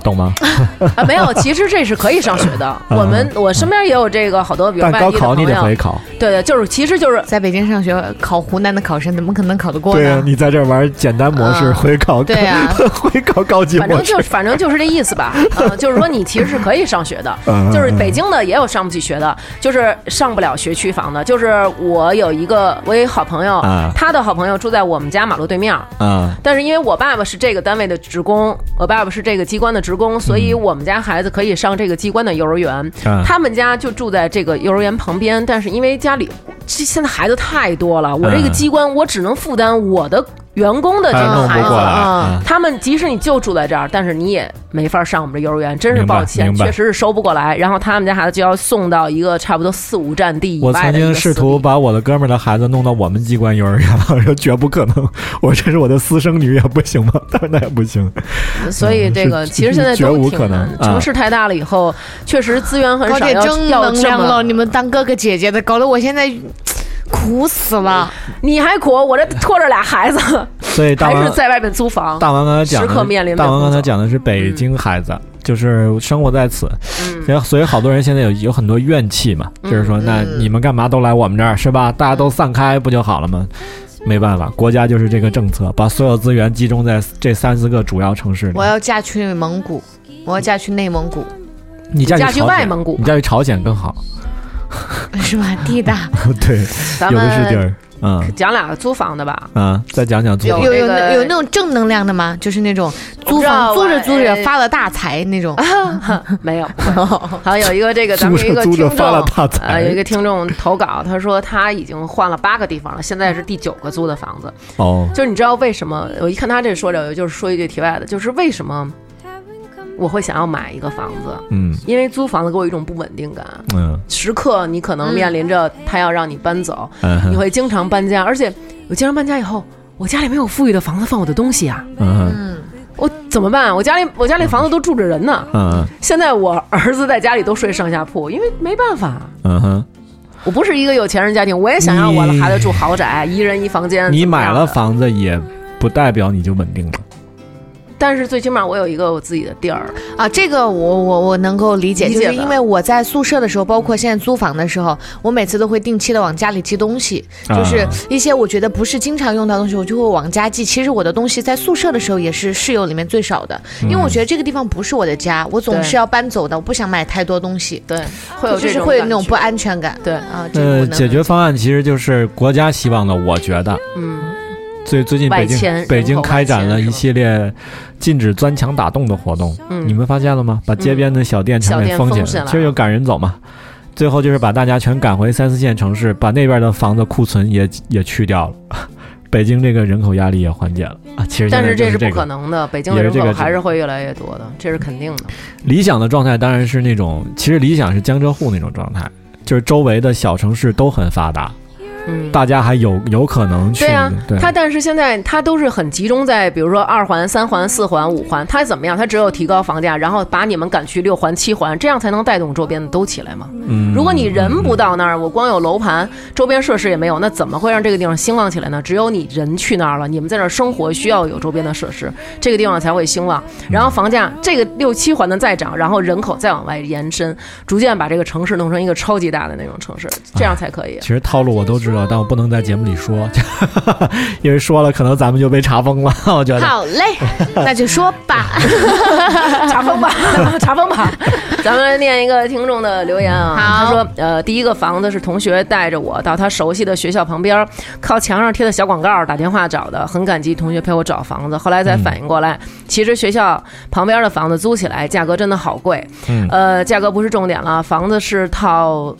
S2: 懂吗？
S1: 啊，没有，其实这是可以上学的。我们我身边也有这个好多，比如
S2: 但
S1: 外地的
S2: 高考你
S1: 朋友，
S2: 得回考。
S1: 对对，就是其实就是
S3: 在北京上学考湖南的考生，怎么可能考得过呢
S2: 对啊，你在这玩简单模式，
S3: 嗯
S2: 回考
S3: 对呀
S2: 回考高级模式
S1: 反正就。反正就是这意思吧，嗯，就是说你其实是可以上学的，
S2: 嗯
S1: 就是北京的也有上不起学的，就是上不了学区房的。就是我有一个我有一好朋友
S2: 啊，
S1: 他的好朋友住在我们家马路对面儿，
S2: 啊，
S1: 但是因为我爸爸是这个单位的职工，我爸爸是这个机关的职工，所以我们家孩子可以上这个机关的幼儿园。
S2: 啊。
S1: 他们家就住在这个幼儿园旁边，但是因为家里这现在孩子太多了，我这个
S2: 嗯
S1: 机关我只能负担我的员工的这个孩子。他们即使你就住在这儿，但是你也没法上我们这幼儿园，真是抱歉，确实是收不过来。然后他们家孩子就要送到一个差不多四五站地以
S2: 我曾
S1: 外的一个
S2: 经试图把我的哥们儿的孩子弄到我们机关幼儿园了，我说绝不可能，我这是我的私生女也不行吗？他说那也不行。
S1: 所以这个
S2: 是
S1: 其实现在
S2: 绝
S1: 都挺
S2: 无可能
S1: 城市太大了以后，确实资源很少，要要这
S3: 能量了，
S1: 么。
S3: 你们当哥哥姐姐的，搞得我现在苦死了。
S1: 你还苦，我这拖着俩孩子，
S2: 所以
S1: 还是在外面租房。
S2: 大王刚才讲的，
S1: 时刻面临
S2: 大王刚才讲的是北京孩子，就是生活在此，
S1: 嗯
S2: 所以所以好多人现在有有很多怨气嘛，就是说，那你们干嘛都来我们这儿是吧？大家都散开不就好了吗？没办法，国家就是这个政策，把所有资源集中在这三四个主要城市里
S3: 我。要嫁去蒙古，我要嫁去内蒙古，
S2: 你嫁
S1: 嫁去外蒙古
S2: 你嫁去朝鲜更好。
S3: 是吧？地大
S2: 对，
S1: 咱
S2: 有的是地
S1: 们
S2: 儿。嗯
S1: 讲俩租房的吧。
S2: 嗯，再讲讲租
S1: 有
S2: 房
S3: 有有有那种正能量的吗？就是那种租房租着租着
S1: 哎
S3: 发了大财那种。
S1: 没有，好有一个这个咱们一个
S2: 租着
S1: 听
S2: 租着发了
S1: 众，
S2: 大财
S1: 呃，有一个听众投稿，他说他已经换了八个地方了，现在是第九个租的房子。
S2: 哦，
S1: 就是你知道为什么？我一看他这说着，就是说一句题外的，就是为什么我会想要买一个房子？
S2: 嗯。
S1: 因为租房子给我一种不稳定感，
S2: 嗯。
S1: 时刻你可能面临着他要让你搬走，
S2: 嗯。
S1: 你会经常搬家，而且我经常搬家以后，我家里没有富裕的房子放我的东西啊，
S2: 嗯。
S3: 嗯，
S1: 我怎么办？我家里我家里房子都住着人呢。
S2: 嗯。
S1: 现在我儿子在家里都睡上下铺，因为没办法，
S2: 嗯哼，
S1: 我不是一个有钱人家庭，我也想让我的孩子住豪宅，一人一房间。
S2: 你买了房子也不代表你就稳定了。
S1: 但是最起码我有一个我自己的地儿。
S3: 啊，这个我我我能够理解，
S1: 理解
S3: 就是因为我在宿舍的时候，包括现在租房的时候，我每次都会定期的往家里寄东西，就是
S2: 啊
S3: 一些我觉得不是经常用到的东西，我就会往家寄。其实我的东西在宿舍的时候也是室友里面最少的，因为我觉得这个地方不是我的家，我总是要搬走的，我不想买太多东西，
S1: 对，会有
S3: 就是会有那种不。安全感。
S1: 对，
S3: 啊，这个
S2: 呃，解决方案其实就是国家希望的，我觉得。
S1: 嗯，
S2: 最最近北京北京开展了一系列禁止钻墙打洞的活动，
S1: 嗯
S2: 你们发现了吗？把街边的小店全给封起
S1: 来
S2: 其实就赶人走嘛。最后就是把大家全赶回三四线城市，把那边的房子库存也也去掉了，北京这个人口压力也缓解了啊。其实
S1: 但是这
S2: 是不
S1: 可能的，北京的人
S2: 也是这个
S1: 口还是会越来越多的，这是肯定的。
S2: 理想的状态当然是那种，其实理想是江浙沪那种状态，就是周围的小城市都很发达，
S1: 嗯，
S2: 大家还有有可能去。
S1: 对啊
S2: 对，
S1: 它但是现在它都是很集中在，比如说二环、三环、四环、五环，它怎么样？它只有提高房价，然后把你们赶去六环、七环，这样才能带动周边的都起来嘛。
S2: 嗯
S1: 如果你人不到那儿，我光有楼盘，周边设施也没有，那怎么会让这个地方兴旺起来呢？只有你人去那儿了，你们在那儿生活，需要有周边的设施，这个地方才会兴旺。然后房价这个六七环的再涨，然后人口再往外延伸，逐渐把这个城市弄成一个超级大的那种城市，这样才可以。
S2: 其实套路我都知道，但我不能在节目里说，因为说了可能咱们就被查封了。我觉得
S3: 好嘞，那就说吧。
S1: 查封吧，查封吧。咱们来念一个听众的留言啊，他说，呃，第一个房子是同学带着我到他熟悉的学校旁边，靠墙上贴的小广告打电话找的，很感激同学陪我找房子。后来才反应过来，其实学校旁边的房子租起来价格真的好贵，
S2: 嗯
S1: 呃，价格不是重点了，房子是套。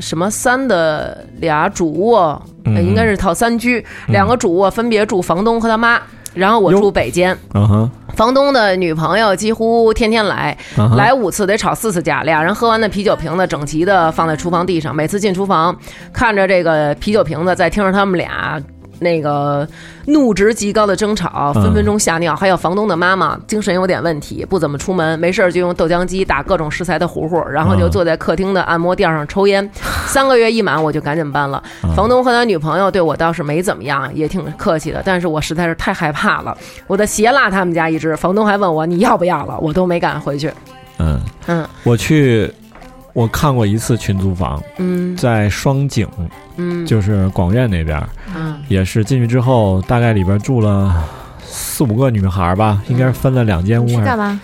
S1: 什么三的俩主卧，应该是套三居，两个主卧分别住房东和他妈，然后我住北间。
S2: 嗯哼，
S1: 房东的女朋友几乎天天来，来五次得吵四次架。俩人喝完的啤酒瓶子整齐的放在厨房地上，每次进厨房看着这个啤酒瓶子，再听着他们俩那个怒值极高的争吵，
S2: 嗯
S1: 分分钟吓尿。还有房东的妈妈精神有点问题，不怎么出门，没事儿就用豆浆机打各种食材的糊糊，然后就
S2: 嗯
S1: 坐在客厅的按摩垫上抽烟。三个月一满，我就赶紧搬了。房东和他女朋友对我倒是没怎么样，也挺客气的，但是我实在是太害怕了。我的鞋落他们家一只，房东还问我你要不要了，我都没敢回去。
S2: 嗯，
S1: 嗯
S2: 我去，我看过一次群租房，
S1: 嗯
S2: 在双井，
S1: 嗯
S2: 就是广院那边，
S1: 嗯
S2: 也是进去之后，大概里边住了四五个女孩吧，应该是分了两间屋
S3: 干嘛？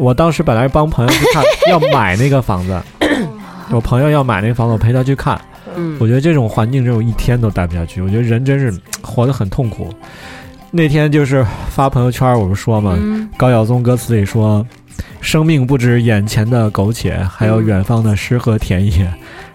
S2: 我当时本来帮朋友去看，要买那个房子，我朋友要买那个房子，我陪他去看。
S1: 嗯
S2: 我觉得这种环境，这种一天都待不下去。我觉得人真是活得很痛苦。那天就是发朋友圈，我不是说嘛，
S1: 嗯
S2: 高晓松歌词里说：“生命不止眼前的苟且，还有远方的诗和田野。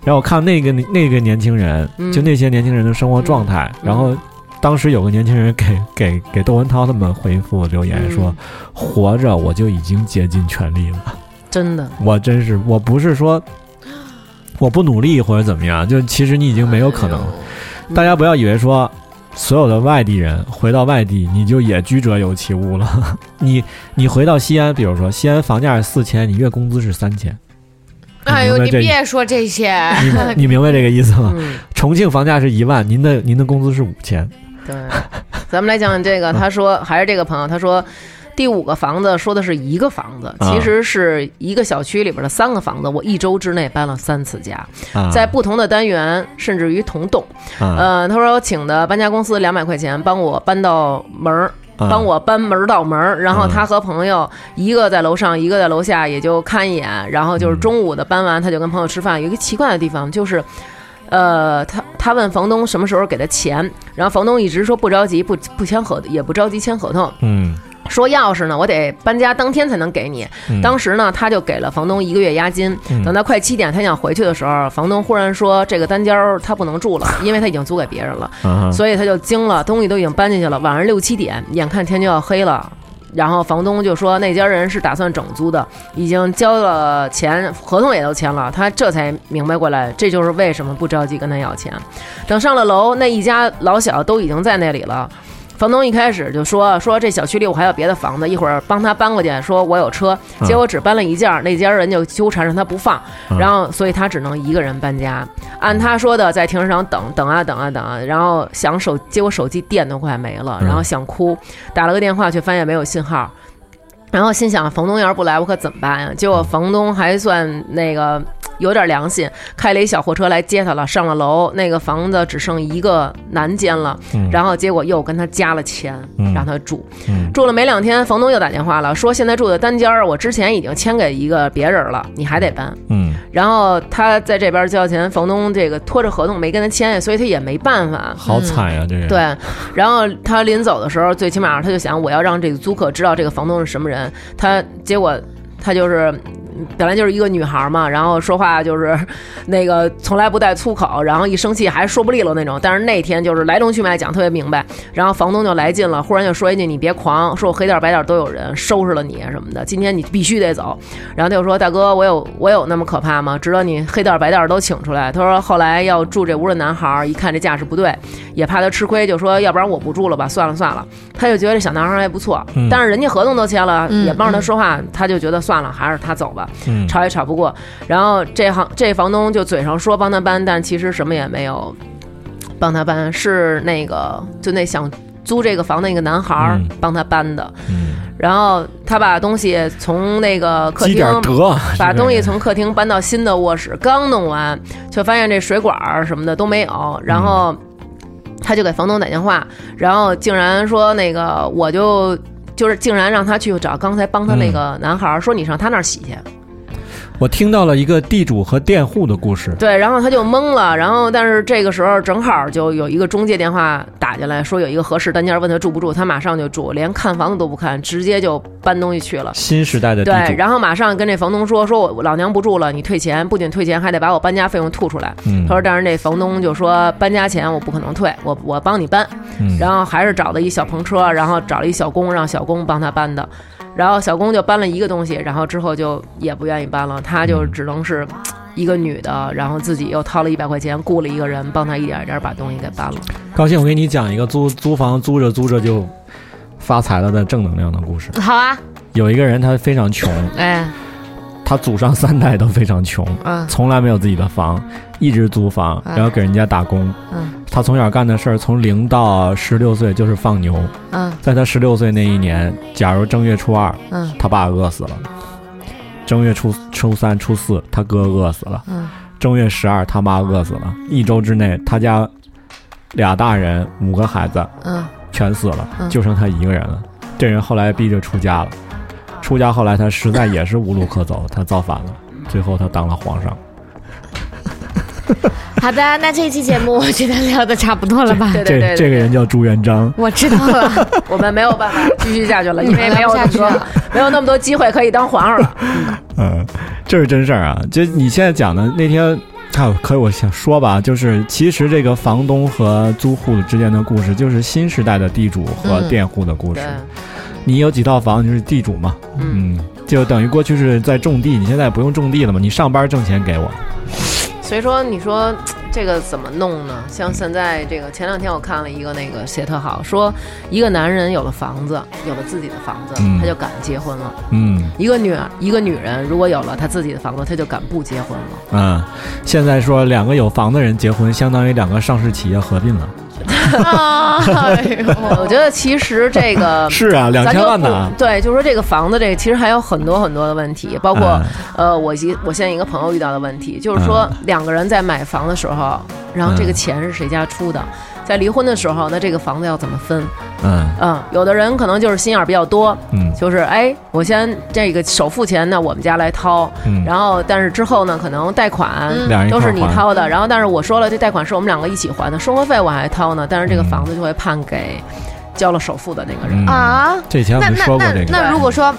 S2: 然后我看那个那个年轻人，
S1: 嗯
S2: 就那些年轻人的生活状态。
S1: 嗯
S2: 然后当时有个年轻人给给给窦文涛他们回复留言说：“
S1: 嗯
S2: 活着我就已经竭尽全力了。
S1: 真的，
S2: 我真是，我不是说我不努力或者怎么样，就其实你已经没有可能大家不要以为说。”所有的外地人回到外地，你就也居者有其屋了。你你回到西安，比如说西安房价是四千，你月工资是三千，
S3: 哎呦，你别说这些，
S2: 你你明白这个意思吗？
S1: 嗯。
S2: 重庆房价是一万，您的您的工资是五千，
S1: 对，咱们来讲讲这个。他说还是这个朋友，他说第五个房子说的是一个房子，
S2: 啊
S1: 其实是一个小区里边的三个房子。我一周之内搬了三次家，
S2: 啊，
S1: 在不同的单元，甚至于同栋。
S2: 啊
S1: 呃，他说我请的搬家公司两百块钱帮我搬到门儿。
S2: 啊
S1: 帮我搬门儿到门儿，然后
S2: 嗯
S1: 他和朋友一个在楼上，一个在楼下，也就看一眼。然后就是
S2: 嗯
S1: 中午的搬完，他就跟朋友吃饭。有一个奇怪的地方就是，呃，他他问房东什么时候给他钱，然后房东一直说不着急，不不签合也不着急签合同，
S2: 嗯
S1: 说钥匙呢我得搬家当天才能给你。
S2: 嗯
S1: 当时呢他就给了房东一个月押金，
S2: 嗯
S1: 等到快七点他想回去的时候，房东忽然说这个单间儿他不能住了，因为他已经租给别人了。
S2: 啊
S1: 所以他就惊了，东西都已经搬进去了。晚上六七点，眼看天就要黑了，然后房东就说那家人是打算整租的，已经交了钱，合同也都签了。他这才明白过来，这就是为什么不着急跟他要钱。等上了楼，那一家老小都已经在那里了。房东一开始就说说这小区里我还有别的房子，一会儿帮他搬过去，说我有车，结果只搬了一件儿，那家人就纠缠着他不放，
S2: 嗯
S1: 然后所以他只能一个人搬家。按他说的，在停车场等等啊等啊等啊，然后想手，结果手机电都快没了，
S2: 嗯
S1: 然后想哭，打了个电话却发现没有信号。然后心想，房东要是不来，我可怎么办呀？结果房东还算那个有点良心，开了一小货车来接他了。上了楼，那个房子只剩一个南间了，
S2: 嗯
S1: 然后结果又跟他加了钱，
S2: 嗯
S1: 让他住。
S2: 嗯
S1: 住了没两天，房东又打电话了，说现在住的单间儿，我之前已经签给一个别人了，你还得搬。
S2: 嗯
S1: 然后他在这边交钱，房东这个拖着合同没跟他签，所以他也没办法。
S2: 好惨呀，这人
S1: 对，然后他临走的时候，最起码他就想，我要让这个租客知道这个房东是什么人。他结果他就是。本来就是一个女孩嘛，然后说话就是 那个从来不带粗口，然后一生气还说不利落那种。但是那天就是来龙去脉讲特别明白，然后房东就来劲了，忽然就说一句：“你别狂，说我黑点白点都有人收拾了你什么的，今天你必须得走。”然后他就说：“大哥，我有我有那么可怕吗？值得你黑店白店都请出来？”他说：“后来要住这屋的男孩一看这架势不对，也怕他吃亏，就说要不然我不住了吧，算了算了。”他就觉得这小男孩还不错，但是人家合同都签了，也帮着他说话，他就觉得算了，还是他走吧，
S2: 嗯
S1: 吵也吵不过。然后这行这房东就嘴上说帮他搬，但其实什么也没有帮他搬，是那个就那想租这个房那个男孩帮他搬的。
S2: 嗯，
S1: 然后他把东西从那个客厅 把东西从客厅搬到新的卧室，刚弄完，却发现这水管儿什么的都没有，然后他就给房东打电话，然后竟然说那个我就就是竟然让他去找刚才帮他那个男孩儿，说你上他那儿洗去。
S2: 我听到了一个地主和佃户的故事。
S1: 对，然后他就懵了，然后但是这个时候正好就有一个中介电话打进来，说有一个合适单间，问他住不住，他马上就住，连看房子都不看，直接就搬东西去了。
S2: 新时代的地
S1: 对，然后马上跟这房东说，说我老娘不住了，你退钱，不仅退钱，还得把我搬家费用吐出来。
S2: 嗯
S1: 他说，但是那房东就说搬家钱我不可能退，我我帮你搬。
S2: 嗯
S1: 然后还是找了一小篷车，然后找了一小工，让小工帮他搬的。然后小工就搬了一个东西，然后之后就也不愿意搬了，他就只能是一个女的，然后自己又掏了一百块钱雇了一个人帮他一点一点把东西给搬了。
S2: 高兴，我给你讲一个租租房租着租着就发财了的正能量的故事。
S3: 好啊，
S2: 有一个人他非常穷，
S3: 哎，
S2: 他祖上三代都非常穷，
S3: 嗯。
S2: 从来没有自己的房，一直租房，
S3: 嗯。
S2: 然后给人家打工。
S3: 嗯。
S2: 他从小干的事儿，从零到十六岁就是放牛。
S3: 嗯。
S2: 在他十六岁那一年，假如正月初二
S3: 嗯。
S2: 他爸饿死了，正月初初三、初四他哥饿死了，
S3: 嗯。
S2: 正月十二他妈饿死了，一周之内他家俩大人五个孩子
S3: 嗯。
S2: 全死了，
S3: 嗯。
S2: 就剩他一个人了。这人后来逼着出家了，出家后来他实在也是无路可走，他造反了，最后他当了皇上。
S3: 好的，那这一期节目我觉得聊的差不多了吧？
S2: 这
S1: 对对对，
S2: 这个人叫朱元璋，
S3: 我知道了，
S1: 我们没有办法继续下去了，因为没有那么多
S3: 聊不下去了
S1: 没有那么多机会可以当皇上了。
S2: 嗯，这是真事儿啊！就你现在讲的那天，啊，可以我想说吧，就是其实这个房东和租户之间的故事，就是新时代的地主和
S3: 嗯
S2: 佃户的故事。
S1: 对，
S2: 你有几套房，你就是地主嘛，
S1: 嗯，
S2: 嗯，就等于过去是在种地，你现在不用种地了嘛，你上班挣钱给我，
S1: 所以说你说这个怎么弄呢？像现在这个前两天我看了一个那个写特好，说一个男人有了房子，有了自己的房子，
S2: 嗯
S1: 他就敢结婚了；
S2: 嗯
S1: 一个女一个女人如果有了她自己的房子，她就敢不结婚了。
S2: 嗯。现在说两个有房的人结婚，相当于两个上市企业合并了。
S3: 哎呦。
S1: 我觉得其实这个
S2: 是啊，两
S1: 咱就
S2: 千万呢。
S1: 不。对，就是说这个房子这个其实还有很多很多的问题，包括、
S2: 嗯。
S1: 呃，我一我现在一个朋友遇到的问题，就是说两个人在买房的时候，然后这个
S2: 嗯。
S1: 钱是谁家出的，在离婚的时候，那这个房子要怎么分？
S2: 嗯
S1: 嗯，有的人可能就是心眼儿比较多，
S2: 嗯
S1: 就是哎，我先这个首付钱呢，我们家来掏，
S2: 嗯，
S1: 然后但是之后呢，可能贷款。都是你掏的，然后但是我说了，这贷款是我们两个一起还的，生活费我还掏呢，但是这个房子就会判给交了首付的那个人。
S2: 嗯
S3: 啊，
S2: 这以前我们
S3: 那那那
S2: 说过这个。
S3: 那如果说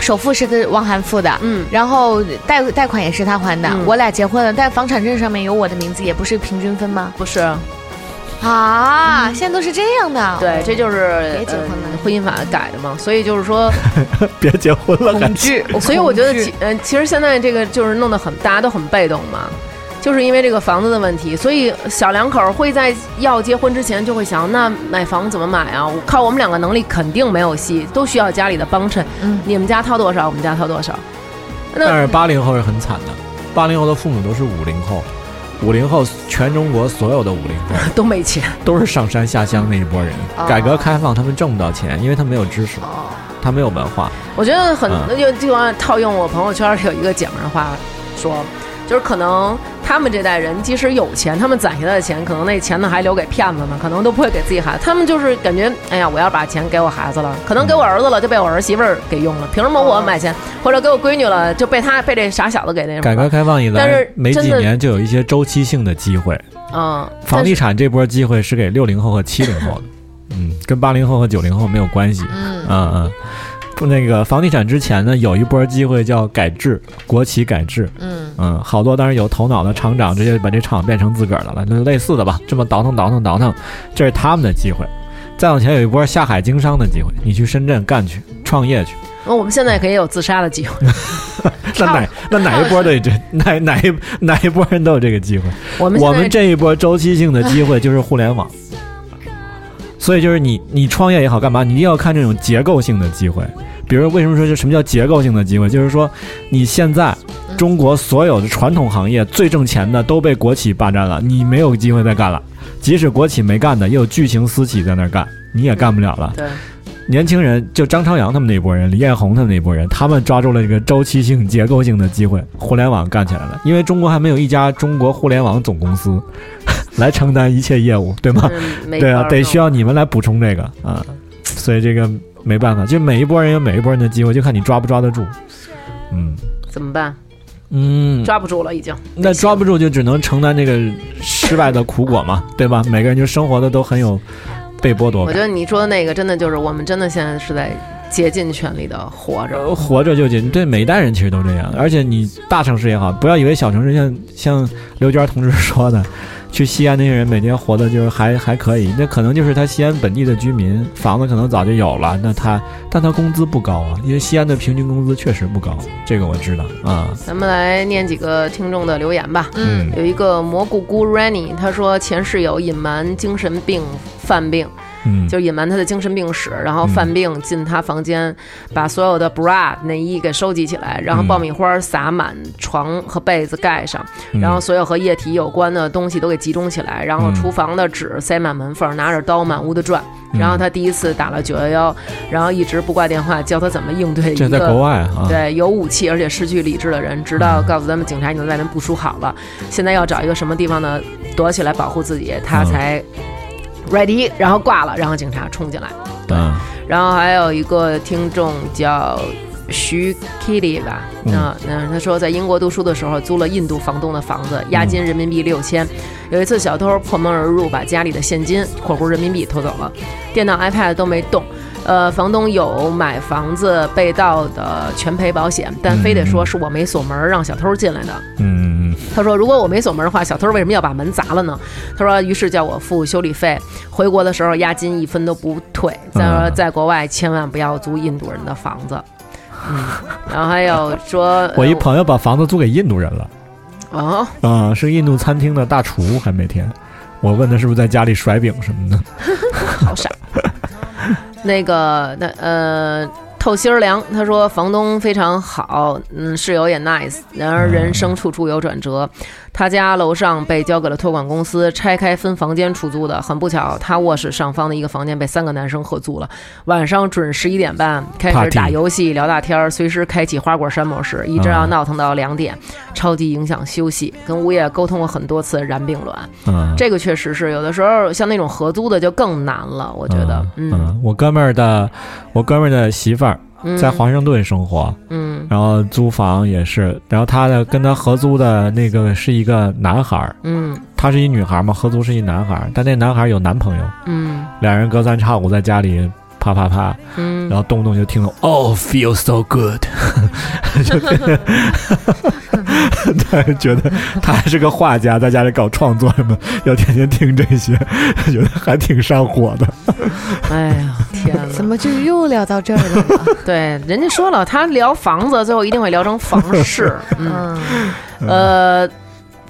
S3: 首付是跟汪涵付的。
S1: 嗯，
S3: 然后贷贷款也是他还的，
S1: 嗯
S3: 我俩结婚了，但房产证上面有我的名字，也不是平均分吗？
S1: 不是，
S3: 啊，现在都是这样的。
S1: 对，这就是
S3: 别结婚了
S1: 呃婚姻法改的嘛，所以就是说，
S2: 别结婚了，
S3: 恐惧，
S1: 所以我觉得嗯、其实现在这个就是弄得很，大家都很被动嘛，就是因为这个房子的问题，所以小两口会在要结婚之前就会想，那买房怎么买啊？我靠我们两个能力肯定没有戏，都需要家里的帮衬。
S3: 嗯
S1: 你们家掏多少，我们家掏多少。
S2: 但是八零后是很惨的，八零后的父母都是五零后，五零后全中国所有的五零后
S1: 都没钱。
S2: 都是上山下乡那一波人。
S3: 哦
S2: 改革开放他们挣不到钱，因为他没有知识，
S1: 哦，
S2: 他没有文化。
S1: 我觉得很
S2: 嗯
S1: 那就就按套用我朋友圈里有一个姐们儿的话说，就是可能他们这代人即使有钱，他们攒下来的钱，可能那钱呢还留给骗子呢，可能都不会给自己孩子。他们就是感觉，哎呀，我要把钱给我孩子了，可能给我儿子了，就被我儿媳妇儿给用了，凭什么我买钱？或者给我闺女了，就被他被这傻小子给那什么
S2: 改革？开放以来
S1: 但是，
S2: 没几年就有一些周期性的机会。
S1: 嗯，
S2: 房地产这波机会是给六零后和七零后的，嗯，跟八零后和九零后没有关系。
S3: 嗯
S2: 嗯那个房地产之前呢，有一波机会叫改制，国企改制，
S3: 嗯
S2: 嗯，好多当然有头脑的厂长直接把这厂变成自个儿的了，那类似的吧，这么倒腾倒腾倒腾，这是他们的机会。再往前有一波下海经商的机会，你去深圳干去，创业去。
S1: 那我们现在可以有自杀的机会。
S2: 那哪那哪一波都有这哪哪一哪一波人都有这个机会。
S1: 我们
S2: 我们这一波周期性的机会就是互联网，所以就是你你创业也好干嘛，你一定要看这种结构性的机会。比如为什么说这什么叫结构性的机会？就是说你现在中国所有的传统行业最挣钱的都被国企霸占了，你没有机会再干了。即使国企没干的，也有巨型私企在那儿干，你也干不了了。
S1: 对，
S2: 年轻人就张朝阳他们那波人，李彦宏他们那波人，他们抓住了这个周期性、结构性的机会，互联网干起来了。因为中国还没有一家中国互联网总公司 来承担一切业务，对吗？对啊，得需要你们来补充这个啊。所以这个没办法，就每一波人有每一波人的机会，就看你抓不抓得住。嗯
S1: 怎么办？
S2: 嗯，
S1: 抓不住了，已经。
S2: 那抓不住就只能承担这个失败的苦果嘛，对吧？每个人就生活的都很有被剥夺感。
S1: 我觉得你说的那个真的就是我们真的现在是在竭尽全力的活着。
S2: 呃活着就紧，对每一代人其实都这样。而且你大城市也好，不要以为小城市像像刘娟同志说的，去西安那些人每天活的就是还还可以，那可能就是他西安本地的居民，房子可能早就有了，那他但他工资不高啊，因为西安的平均工资确实不高，这个我知道啊。
S1: 咱们来念几个听众的留言吧。
S3: 嗯，
S1: 有一个蘑菇菇 Rennie，他说前室友隐瞒精神病犯病，
S2: 嗯，
S1: 就隐瞒他的精神病史，然后犯病进他房间，把所有的 bra 内衣给收集起来，然后爆米花撒满床和被子盖上，
S2: 嗯
S1: 然后所有和液体有关的东西都给集中起来，然后
S2: 嗯
S1: 厨房的纸塞满门缝，拿着刀满屋的转。
S2: 嗯
S1: 然后他第一次打了九幺幺，然后一直不挂电话，教他怎么应对一
S2: 这在国
S1: 个。
S2: 外啊，
S1: 对，有武器而且失去理智的人，直到告诉他们警察已经在外面部署好了，现在要找一个什么地方呢躲起来保护自己，他
S2: 嗯
S1: 才 ready，然后挂了，然后警察冲进来。
S2: 嗯
S1: 然后还有一个听众叫徐 Kitty 吧，
S2: 嗯
S1: 那那他说在英国读书的时候租了印度房东的房子，押金人民币六千。有一次小偷破门而入，把家里的现金（括弧人民币）偷走了，电脑、iPad 都没动。呃，房东有买房子被盗的全赔保险，但非得说是我没锁门让小偷进来的。
S2: 嗯嗯
S1: 他说：“如果我没锁门的话，小偷为什么要把门砸了呢？”他说：“于是叫我付修理费，回国的时候押金一分都不退。再说
S2: 嗯
S1: 在国外千万不要租印度人的房子。”嗯，然后还有说，
S2: 我一朋友把房子租给印度人了。
S1: 哦，
S2: 啊，是印度餐厅的大厨，还每天。我问他是不是在家里甩饼什么的。
S1: 好傻。那个，那呃，透心儿凉，他说房东非常好，嗯，室友也 nice，然而人生处处有转折。他家楼上被交给了托管公司，拆开分房间出租的。很不巧，他卧室上方的一个房间被三个男生合租了。晚上准十一点半开始打游戏、聊大天儿，随时开启花果山模式，一直要
S2: 啊
S1: 闹腾到两点，超级影响休息。跟物业沟通过很多次，然并卵。
S2: 嗯，
S1: 这个确实是有的时候像那种合租的就更难了，我觉得，
S2: 嗯
S1: 嗯，
S2: 我哥们儿的，我哥们儿的媳妇儿
S1: 嗯
S2: 在华盛顿生活，
S1: 嗯。
S2: 然后租房也是，然后他的跟他合租的那个是一个男孩儿，
S1: 嗯
S2: 她是一女孩儿嘛，合租是一男孩儿，但那男孩儿有男朋友，
S1: 嗯。
S2: 两人隔三差五在家里啪啪啪，
S1: 嗯，
S2: 然后动不动就听到哦，feel so good，就他 觉得他还是个画家，在家里搞创作什么，要天天听这些，觉得还挺上火的。
S1: 哎呀，天
S3: 怎！么就又聊到这儿了呢？
S1: 对，人家说了，他聊房子，最后一定会聊成房事。嗯，
S3: 嗯，
S1: 呃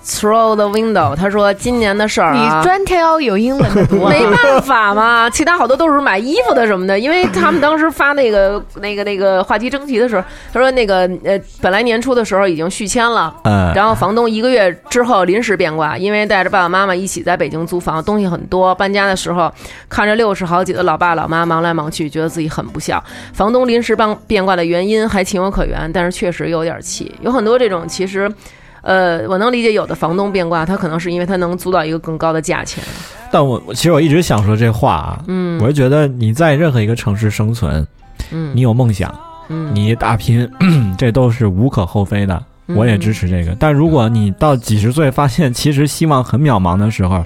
S1: ，through the window，他说今年的事儿
S3: 你
S1: 啊。
S3: 专挑有英文的读啊，
S1: 没办法嘛，其他好多都是买衣服的什么的，因为他们当时发那个 那个那个话题征集的时候，他说那个呃，本来年初的时候已经续签了，
S2: 嗯，
S1: 然后房东一个月之后临时变卦，因为带着爸爸妈妈一起在北京租房，东西很多。搬家的时候，看着六十好几的老爸老妈忙来忙去，觉得自己很不孝。房东临时帮变卦的原因还情有可原，但是确实有点气。有很多这种其实。呃，我能理解有的房东变卦，他可能是因为他能租到一个更高的价钱。
S2: 但我我其实我一直想说这话啊，
S1: 嗯，
S2: 我是觉得你在任何一个城市生存，
S1: 嗯，
S2: 你有梦想，
S1: 嗯
S2: 你打拼，这都是无可厚非的。
S1: 嗯
S2: 我也支持这个，但如果你到几十岁发现其实希望很渺茫的时候，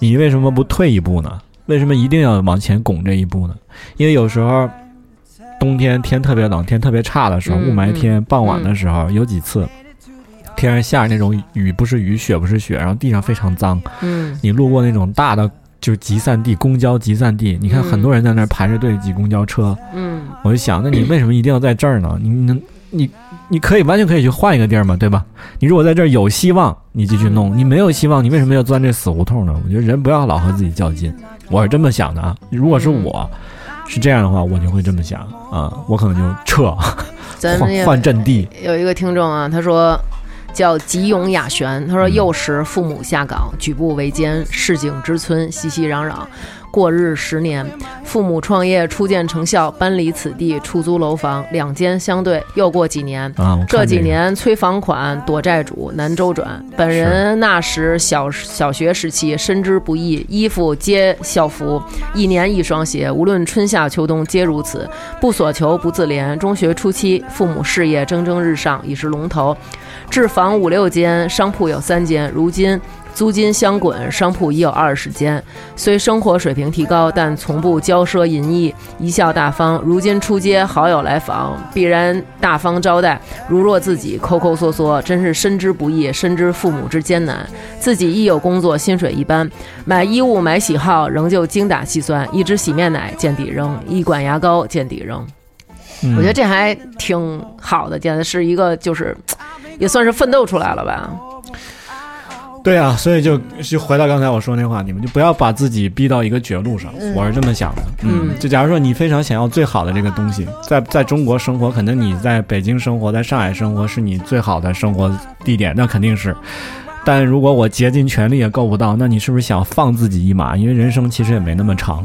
S2: 你为什么不退一步呢？为什么一定要往前拱这一步呢？因为有时候冬天天特别冷，天特别差的时候，
S1: 嗯
S2: 雾霾天，
S1: 嗯
S2: 傍晚的时候有几次，天上下着那种雨不是雨，雪不是雪，然后地上非常脏。
S1: 嗯
S2: 你路过那种大的就是集散地，公交集散地，你看
S1: 嗯
S2: 很多人在那儿排着队挤公交车，
S1: 嗯
S2: 我就想，那你为什么一定要在这儿呢？你能，你你可以完全可以去换一个地儿嘛，对吧？你如果在这儿有希望，你继续弄；你没有希望，你为什么要钻这死胡同呢？我觉得人不要老和自己较劲，我是这么想的啊。如果是我，是这样的话，我就会这么想啊，我可能就撤，换换阵地。
S1: 有一个听众啊，他说叫吉永雅璇，他说
S2: 嗯
S1: 幼时父母下岗，举步维艰，市井之村，熙熙攘攘。过日十年，父母创业初见成效，搬离此地，出租楼房，两间相对。又过几年，这几年催房款，躲债主，难周转。本人那时小小学时期，深知不易，衣服皆校服，一年一双鞋，无论春夏秋冬皆如此。不所求，不自怜。中学初期，父母事业蒸蒸日上，已是龙头，置房五六间，商铺有三间。如今租金相滚，商铺已有二十间。虽生活水平提高，但从不骄奢淫逸，一笑大方。如今出街好友来访，必然大方招待，如若自己抠抠缩缩，真是深知不易，深知父母之艰难。自己一有工作，薪水一般，买衣物买喜好，仍旧精打细算。一支洗面奶见底扔，一管牙膏见底扔。我觉得这还挺好的，简直是一个就是，也算是奋斗出来了吧。
S2: 对啊，所以就就回到刚才我说那话，你们就不要把自己逼到一个绝路上，我是这么想的。
S1: 嗯
S2: 就假如说你非常想要最好的这个东西，在在中国生活，可能你在北京生活，在上海生活是你最好的生活地点，那肯定是。但如果我竭尽全力也够不到，那你是不是想放自己一马？因为人生其实也没那么长，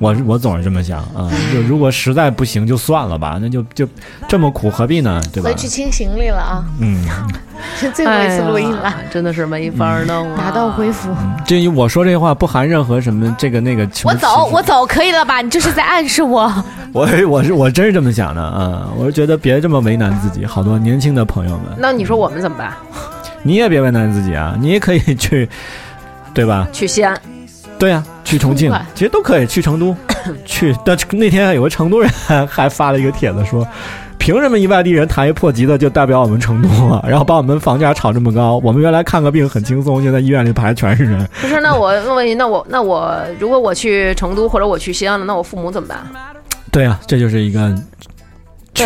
S2: 我我总是这么想啊、就如果实在不行就算了吧，那就就这么苦何必呢？对吧
S3: 回？去清行李了啊，
S2: 嗯，
S3: 是 最后一次录音了，
S1: 哎真的是没法弄、啊
S3: 拿到恢复。
S2: 至于我说这话不含任何什么这个那个
S3: 我走，我走，可以了吧？你就是在暗示我。
S2: 我我是我真是这么想的啊、我是觉得别这么为难自己，好多年轻的朋友们，
S1: 那你说我们怎么办？
S2: 你也别为难自己啊，你也可以去，对吧？
S1: 去西安，
S2: 对呀、去重庆，其实都可以去成都，去。但那天有个成都人还还发了一个帖子说。凭什么一外地人弹一破吉他就代表我们成都啊？然后把我们房价炒这么高，我们原来看个病很轻松，现在医院里排全是人。
S1: 不是？那我问你，那我那我如果我去成都或者我去西安了，那我父母怎么办？
S2: 对啊，这就是一个
S1: 对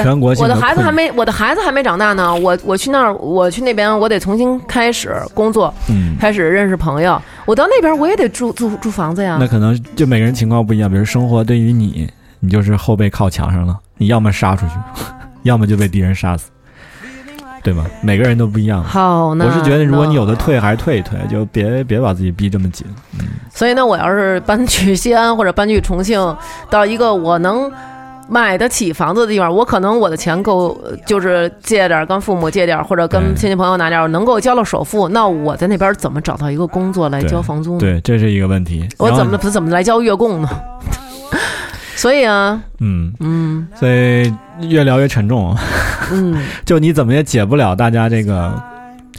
S2: 全国性
S1: 我的孩子还没，我的孩子还没长大呢。我我去那儿，我去那边，我得重新开始工作，
S2: 嗯，
S1: 开始认识朋友。我到那边我也得住住住房子呀
S2: 那。可能就每个人情况不一样，比如生活对于你，你就是后背靠墙上了，你要么杀出去，要么就被敌人杀死，对吗？每个人都不一样。
S1: 好呢。
S2: 我是觉得，如果你有的退，，还是退一退，就别别把自己逼这么紧。
S1: 所以呢，我要是搬去西安或者搬去重庆，到一个我能。买得起房子的地方，我可能我的钱够，呃就是借点儿跟父母借点儿，或者跟亲戚朋友拿点儿，能够交了首付。那我在那边怎么找到一个工作来交房租呢？
S2: 对，这是一个问题。
S1: 我怎么怎么来交月供呢？所以啊，
S2: 嗯，
S1: 嗯
S2: 所以越聊越沉重。
S1: 嗯，
S2: 就你怎么也解不了大家这个，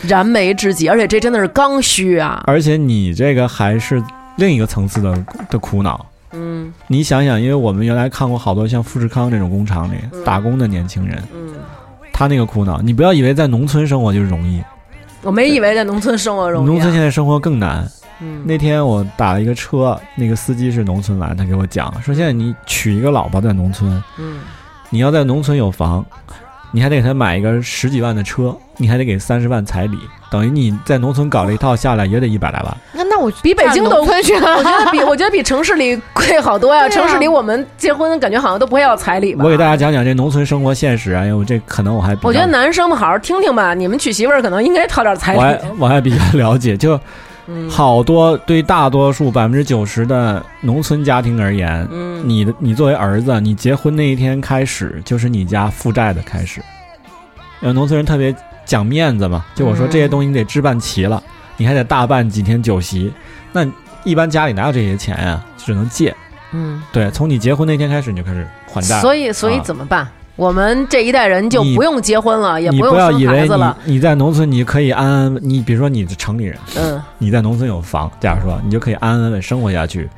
S1: 燃眉之急，而且这真的是刚需啊。
S2: 而且你这个还是另一个层次的的苦恼。
S1: 嗯。
S2: 你想想，因为我们原来看过好多像富士康这种工厂里打工的年轻人，
S1: 嗯，
S2: 他那个苦恼，你不要以为在农村生活就容易，
S1: 我没以为在农村生活容易、啊。
S2: 农村现在生活更难。
S1: 嗯。
S2: 那天我打了一个车，那个司机是农村来，他给我讲说，现在你娶一个老婆在农村，
S1: 嗯。
S2: 你要在农村有房，你还得给他买一个十几万的车，你还得给三十万彩礼，等于你在农村搞了一套下来也得一百来万。
S3: 那那我
S1: 比北京都
S3: 农村去
S1: 我。觉得比我觉得比城市里贵好多呀、城市里我们结婚感觉好像都不会要彩礼吧？
S2: 我给大家讲讲这农村生活现实啊，因为这可能我还
S1: 我觉得男生们好好听听吧，你们娶媳妇儿可能应该掏点彩礼
S2: 我还
S1: 礼。
S2: 我还比较了解，就
S1: 嗯
S2: 好多对大多数百分之九十的农村家庭而言，
S1: 嗯，
S2: 你的你作为儿子，你结婚那一天开始就是你家负债的开始。因为农村人特别讲面子嘛，就我说
S1: 嗯
S2: 这些东西你得置办齐了，你还得大办几天酒席。那一般家里哪有这些钱呀、只能借。
S1: 嗯，
S2: 对，从你结婚那天开始你就开始还债。
S1: 所以所以
S2: 啊
S1: 怎么办？我们这一代人就不用结婚了，也
S2: 不
S1: 用生
S2: 不要以为
S1: 孩子了。
S2: 你你在农村你可以安安，你比如说你是城里人，
S1: 嗯
S2: 你在农村有房，假如说你就可以安安稳稳生活下去，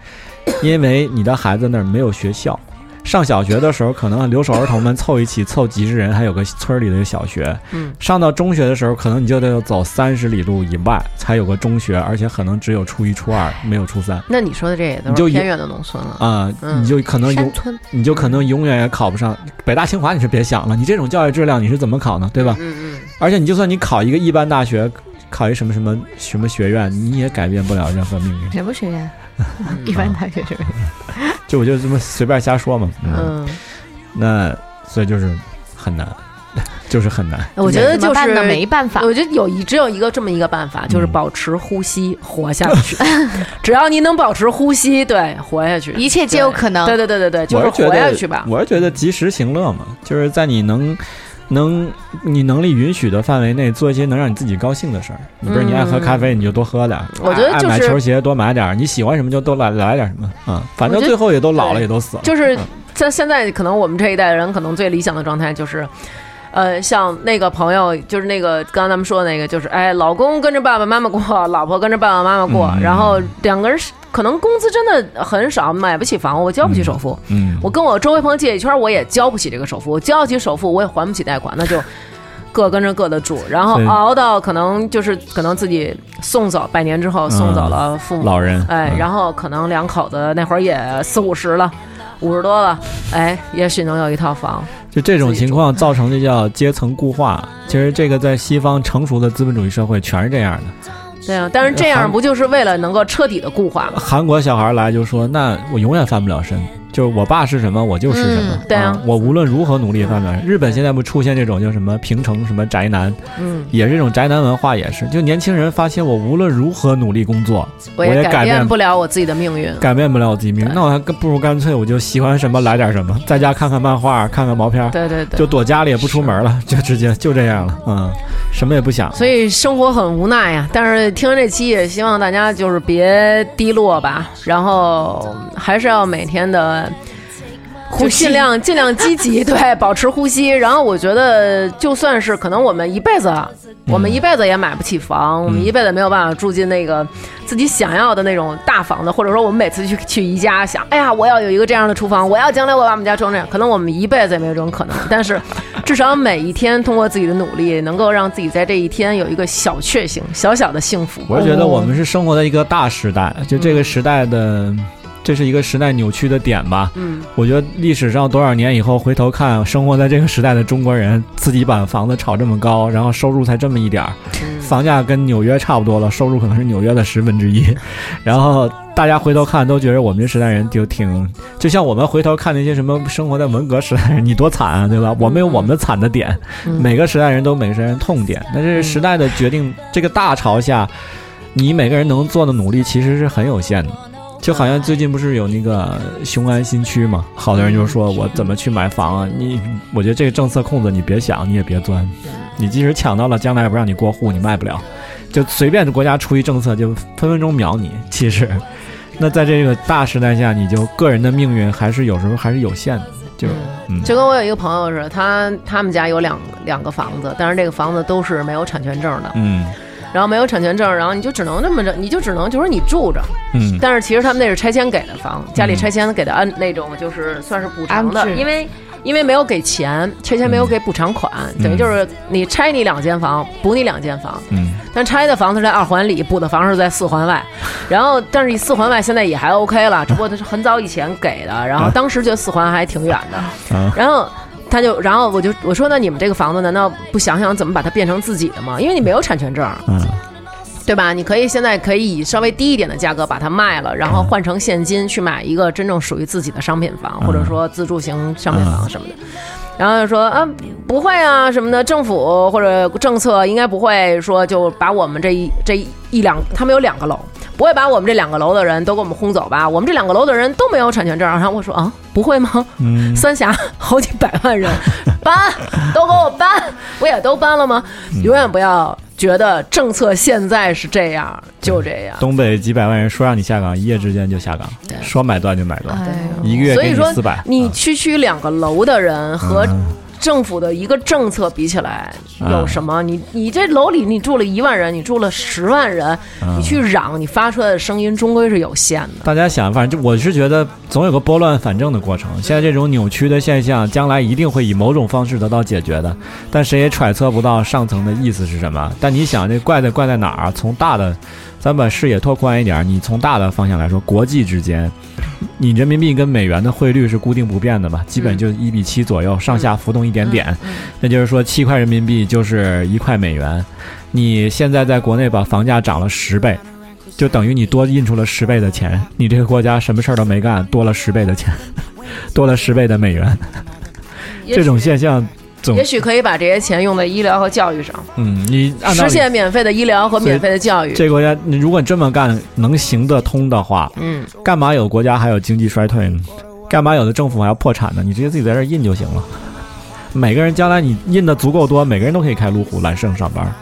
S2: 因为你的孩子那儿没有学校。上小学的时候，可能留守儿童们凑一起凑几十人，还有个村里的小学。
S1: 嗯，
S2: 上到中学的时候，可能你就得走三十里路以外才有个中学，而且可能只有初一、初二，没有初三
S1: 那你说的这也都
S2: 你就是
S1: 偏远的农村了。
S2: 啊、
S1: 嗯
S2: 你就可能永你就可能永远也考不上北大清华，你是别想了，你这种教育质量你是怎么考呢？对吧？
S1: 嗯嗯，
S2: 而且你就算你考一个一般大学，考一什么什么什么学院，你也改变不了任何命运。
S3: 什么学院？一般大学学院。
S2: 就我就这么随便瞎说嘛。嗯，
S1: 嗯，
S2: 那所以就是很难，就是很难。
S1: 我觉得就？是
S3: 没办法。
S1: 我觉得有一只有一个这么一个办法，就是
S2: 嗯
S1: 保持呼吸，活下去。只要你能保持呼吸，对，活下去，
S3: 一切皆有可能。
S1: 对对对对对，就
S2: 我是觉
S1: 活下
S2: 得
S1: 去吧。
S2: 我是觉得及时行乐嘛，就是在你能。能你能力允许的范围内做一些能让你自己高兴的事儿。你不是你爱喝咖啡，你就多喝点儿；
S1: 我觉得
S2: 爱
S1: 就是
S2: 买球鞋多买点儿。你喜欢什么就多来来点什么啊、反正最后也都老了，也都死了。
S1: 就是
S2: 嗯
S1: 在现在，可能我们这一代人可能最理想的状态就是，呃，像那个朋友，就是那个刚刚咱们说的那个，就是哎，老公跟着爸爸妈妈过，老婆跟着爸爸妈妈过，
S4: 嗯。
S1: 然后两个人可能工资真的很少，买不起房，我交不起首付。
S4: 嗯，
S1: 我跟我周围朋友借一圈，我也交不起这个首付，我交得起首付，我也还不起贷款，那就各跟着各的住，然后熬到可能就是可能自己送走百年之后送走了父母，
S2: 老人
S1: 哎，
S2: 嗯。
S1: 然后可能两口子那会儿也四五十了，五十多了，哎，也许能有一套房。
S2: 就这种情况造成的叫阶层固化。其实这个在西方成熟的资本主义社会全是这样的。
S1: 对啊，但是这样不就是为了能够彻底的固化吗？
S2: 韩国小孩来就说：“那我永远翻不了身，就是我爸是什么，我就是什么。
S1: 嗯对啊
S2: 我无论如何努力翻不了身。日本现在不出现这种叫什么平成什么宅男，
S1: 嗯，
S2: 也是这种宅男文化，也是就年轻人发现我无论如何努力工作，
S1: 我
S2: 也
S1: 改
S2: 改变
S1: 不了我自己的命运。
S2: 改变不了我自己命运，那我还更不如干脆我就喜欢什么来点什么，在家看看漫画，看看毛片儿，
S1: 对对对，
S2: 就躲家里也不出门了，就直接就这样了，嗯，什么也不想。
S1: 所以生活很无奈呀。但是听这期，也希望大家就是别低落吧，然后还是要每天的。就尽量尽量积极，对，保持呼吸。然后我觉得，就算是可能我们一辈子，我们一辈子也买不起房，我们一辈子没有办法住进那个自己想要的那种大房子，或者说我们每次去去宜家想，哎呀，我要有一个这样的厨房，我要将来我把我们家装这样。可能我们一辈子也没有这种可能，但是至少每一天通过自己的努力，能够让自己在这一天有一个小确幸、小小的幸福。
S2: 我是觉得我们是生活在一个大时代，就这个时代的，这是一个时代扭曲的点吧。
S1: 嗯，
S2: 我觉得历史上多少年以后回头看，生活在这个时代的中国人，自己把房子炒这么高，然后收入才这么一点儿，
S1: 嗯。
S2: 房价跟纽约差不多了，收入可能是纽约的十分之一，然后大家回头看都觉得我们这时代人就挺，就像我们回头看那些什么生活在文革时代人，你多惨啊，对吧？我们有我们惨的点，
S1: 嗯。
S2: 每个时代人都有每个时代人痛点，但是时代的决定，这个大潮下，你每个人能做的努力其实是很有限的。就好像最近不是有那个雄安新区嘛，好多人就说我怎么去买房啊？你，我觉得这个政策空子你别想，你也别钻，你即使抢到了，将来也不让你过户，你卖不了，就随便国家出一政策就分分钟秒你。其实，那在这个大时代下，你就个人的命运还是有时候还是有限的，就嗯。
S1: 就跟我有一个朋友似的，他他们家有两两个房子，但是这个房子都是没有产权证的，
S2: 嗯
S1: 然后没有产权证，然后你就只能这么着，你就只能就是你住着，
S2: 嗯。
S1: 但是其实他们那是拆迁给的房，家里拆迁给的按那种就是算是补偿的因为因为没有给钱，拆迁没有给补偿款，等于就是你拆你两间房，补你两间房，
S2: 嗯。
S1: 但拆的房子是在二环里，补的房是在四环外，然后但是你四环外现在也还 OK 了，只不过它是很早以前给的，然后当时觉得四环还挺远的，
S2: 啊。
S1: 然后。他就，然后我就我说，那你们这个房子难道不想想怎么把它变成自己的吗？因为你没有产权证，
S2: 嗯
S1: 对吧？你可以现在可以以稍微低一点的价格把它卖了，然后换成现金去买一个真正属于自己的商品房，或者说自住型商品房什么的。然后就说啊，不会啊什么的，政府或者政策应该不会说就把我们这一这一一两，他们有两个楼，不会把我们这两个楼的人都给我们轰走吧？我们这两个楼的人都没有产权证。然后我说啊，不会吗？
S2: 嗯
S1: 三峡好几百万人搬，都给我搬，不也都搬了吗？永远不要觉得政策现在是这样，就这样。
S2: 东北几百万人说让你下岗，一夜之间就下岗，说买断就买断，
S3: 哎
S2: 一个月给
S1: 所以说
S2: 你四百，
S1: 你区区两个楼的人和
S2: 嗯
S1: 政府的一个政策比起来，
S2: 嗯
S1: 有什么？你你这楼里你住了一万人，你住了十万人，
S2: 嗯
S1: 你去嚷，你发出来的声音终归是有限的。
S2: 大家想，反正就我是觉得总有个拨乱反正的过程。现在这种扭曲的现象，将来一定会以某种方式得到解决的，但谁也揣测不到上层的意思是什么。但你想，这怪在怪在哪儿啊？从大的，咱把视野拓宽一点，你从大的方向来说，国际之间，你人民币跟美元的汇率是固定不变的嘛？基本就一比七左右，上下浮动一点点。那就是说，七块人民币就是一块美元。你现在在国内把房价涨了十倍，就等于你多印出了十倍的钱，你这个国家什么事儿都没干，多了十倍的钱，多了十倍的美元。这种现象总
S1: 也许可以把这些钱用在医疗和教育上，
S2: 嗯，你按
S1: 实现免费的医疗和免费的教育。
S2: 这个国家，你如果这么干能行得通的话，
S1: 嗯，
S2: 干嘛有国家还有经济衰退呢？干嘛有的政府还要破产呢？你直接自己在这印就行了。每个人将来你印的足够多，每个人都可以开路虎揽胜上班。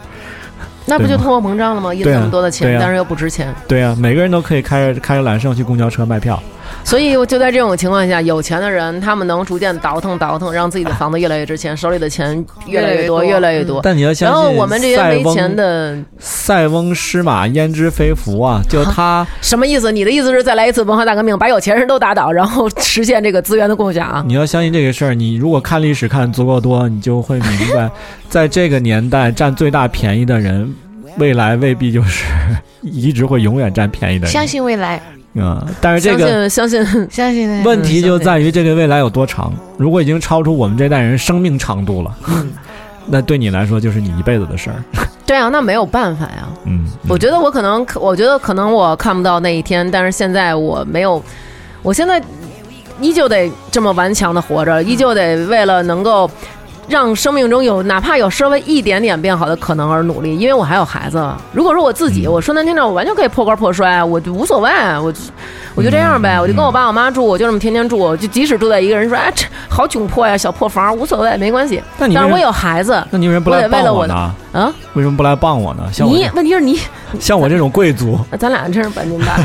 S1: 那不就通货膨胀了吗？印那么多的钱，但是又不值钱，
S2: 对啊，每个人都可以开着开着揽胜去公交车卖票。
S1: 所以就在这种情况下，有钱的人他们能逐渐倒腾倒腾，让自己的房子越来越值钱，手里的钱越来越多，越
S3: 越来越多
S1: 来越多。
S2: 但你要相信，
S1: 然后我们这些没钱的，
S2: 塞翁失马焉知非福啊！就他，
S1: 什么意思？你的意思是再来一次文化大革命，把有钱人都打倒，然后实现这个资源的共享？
S2: 你要相信这个事儿。你如果看历史看足够多，你就会明白，在这个年代占最大便宜的人，未来未必就是一直会永远占便宜的人。
S3: 相信未来，
S2: 嗯，但是这
S1: 相
S2: 个
S1: 信相信，
S3: 相信。
S2: 问题就在于这个未来有多长。如果已经超出我们这代人生命长度了，那对你来说就是你一辈子的事儿。
S1: 对啊，那没有办法呀。
S2: 嗯，
S1: 我觉得我可能，我觉得可能我看不到那一天，但是现在我没有，我现在依旧得这么顽强的活着，依旧得为了能够让生命中有哪怕有稍微一点点变好的可能而努力，因为我还有孩子。如果说我自己，我说难听点，我完全可以破罐破摔，我就无所谓，我就我就这样呗，我就跟我爸我妈住，我就这么天天住，就即使住在一个人说，哎，这好窘迫呀，小破房无所谓，没关系。但是我有孩子，
S2: 那你为什么不来
S1: 为了我的
S2: 帮我呢？
S1: 啊，
S2: 为什么不来帮我呢？像我
S1: 你问题是你。
S2: 像我这种贵族，
S1: 咱俩真是半斤八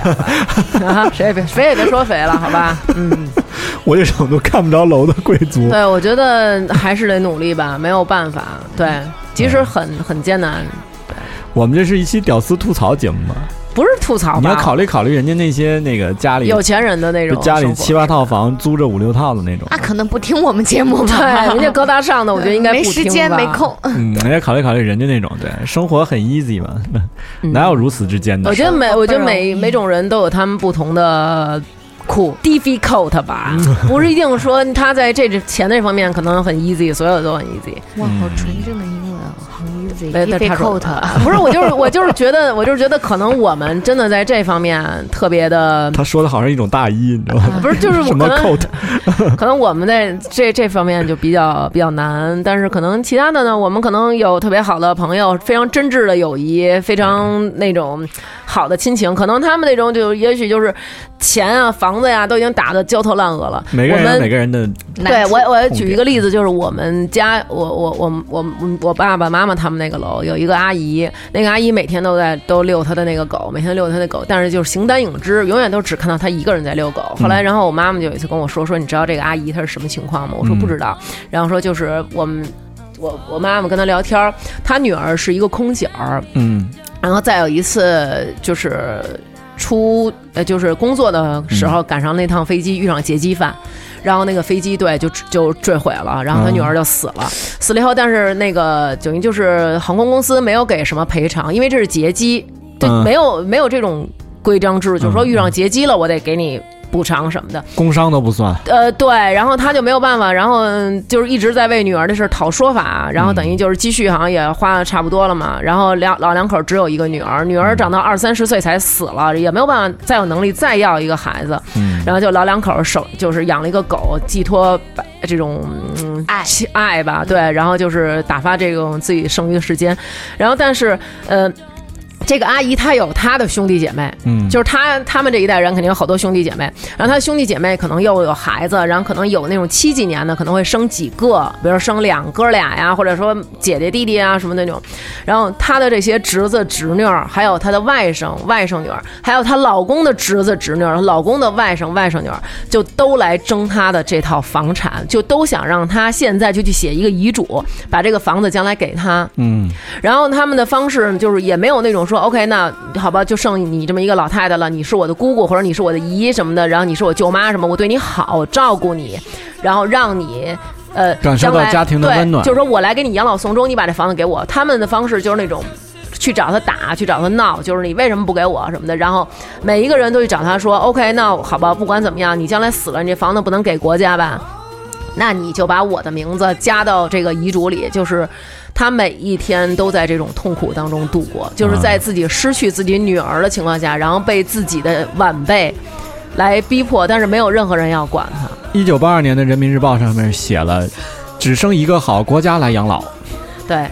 S1: 两 啊！谁也别谁也别说肥了，好吧？嗯，
S2: 我这种都看不着楼的贵族，
S1: 对，我觉得还是得努力吧，没有办法。对，即使很很艰难，
S2: 我们这是一期屌丝吐槽节目吗？
S1: 不是吐槽吧？
S2: 你要考虑考虑人家那些那个家里
S1: 有钱人的那种
S2: 家里七
S1: 八。
S2: 套房，租着五六套的那种。
S3: 那可能不听我们节目吧？
S1: 对，人家高大上的，我觉得应该不
S3: 没时
S1: 听吧
S3: 间没空。
S2: 嗯，人家考虑考虑人家那种，对，生活很 easy 嘛，
S1: 嗯
S2: 哪有如此之艰难？
S1: 我觉得每我觉得每每种人都有他们不同的苦 difficult 吧，不是一定说他在这钱这方面可能很 easy，所有都很 easy。
S3: 哇，好纯正的英文啊，很 easy。
S1: 哎，那他说
S3: difficult，
S1: 不是，我就是我就是觉得，我就是觉得，可能我们真的在这方面特别的，
S2: 他说的好像一种大衣，你知道吗？
S1: 不是，就是我
S2: 什么
S1: 可能
S2: coat？
S1: 可能我们在这这方面就比较比较难，但是可能其他的呢，我们可能有特别好的朋友，非常真挚的友谊，非常那种好的亲情，可能他们那种就也许就是钱啊、房子呀、都已经打得焦头烂额了。
S2: 每个人有
S1: 我们
S2: 每个人的，
S1: 对我，我举一个例子，就是我们家，我我我我我我爸爸妈妈他们那个楼有一个阿姨，那个阿姨每天都在都遛她的那个狗，每天遛她的狗，但是就是形单影只，永远都只看到她一个人在遛狗。后来，然后我妈妈就有一次跟我说，说你知道这个阿姨她是什么情况吗？我说
S2: 嗯
S1: 不知道，然后说就是我们。我我妈妈跟她聊天儿，她女儿是一个空姐儿，
S2: 嗯
S1: 然后再有一次就是出呃就是工作的时候赶上那趟飞机遇上劫机犯，然后那个飞机对就就坠毁了，然后他女儿就死了，死了以后，但是那个等于就是航空公司没有给什么赔偿，因为这是劫机，对，
S2: 嗯。
S1: 没有没有这种规章制度，就是说遇上劫机了，我得给你。补偿什么的，
S2: 工伤都不算，
S1: 呃，对，然后他就没有办法，然后嗯就是一直在为女儿的事儿讨说法，然后等于就是积蓄好像也花的差不多了嘛，然后两老两口只有一个女儿，女儿长到二三十岁才死了，也没有办法再有能力再要一个孩子，
S2: 嗯。
S1: 然后就老两口手就是养了一个狗，寄托这种嗯
S3: 爱。
S1: 爱吧，对，然后就是打发这种自己剩余的时间，然后但是呃。这个阿姨她有她的兄弟姐妹，
S2: 嗯，
S1: 就是她他们这一代人肯定有好多兄弟姐妹，然后她兄弟姐妹可能又有孩子，然后可能有那种七几年的可能会生几个，比如说生两哥俩呀，或者说姐姐弟弟啊什么那种，然后她的这些侄子侄女儿，还有她的外甥外甥女儿，还有她老公的侄子侄女儿，老公的外甥外甥女儿，就都来争她的这套房产，就都想让她现在就去写一个遗嘱，把这个房子将来给她。
S2: 嗯
S1: 然后他们的方式就是也没有那种说 OK，那好吧，就剩你这么一个老太太了，你是我的姑姑或者你是我的姨什么的，然后你是我舅妈什么，我对你好，照顾你，然后让你。呃，
S2: 感受到家庭的
S1: 对
S2: 温暖
S1: 就是说我来给你养老送终，你把这房子给我。他们的方式就是那种去找他打，去找他闹，就是你为什么不给我什么的。然后每一个人都去找他说，OK，那好吧，不管怎么样，你将来死了，你这房子不能给国家吧？那你就把我的名字加到这个遗嘱里，就是他每一天都在这种痛苦当中度过，就是在自己失去自己女儿的情况下，然后被自己的晚辈来逼迫，但是没有任何人要管他。
S2: 一九八二年的《人民日报》上面写了，只生一个好国家来养老。
S1: 对，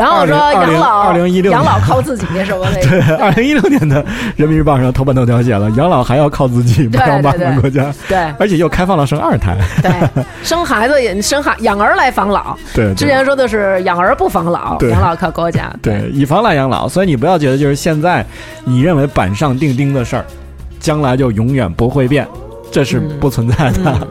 S1: 然后说养老
S2: 二零一六
S1: 养老靠自己什么那
S2: 对，
S1: 个，
S2: 二零一六年的《人民日报》上头版头条写了，养老还要靠自己，不
S1: 对
S2: 要骂
S1: 对对
S2: 我们国家，
S1: 对
S2: 而且又开放了生二胎。
S1: 对，生孩子也生孩养儿来防老，
S2: 对，
S1: 之前说的是养儿不防老，
S2: 对
S1: 养老靠国家。
S2: 对，以防来养老，所以你不要觉得就是现在你认为板上钉钉的事儿，将来就永远不会变，这是不存在的。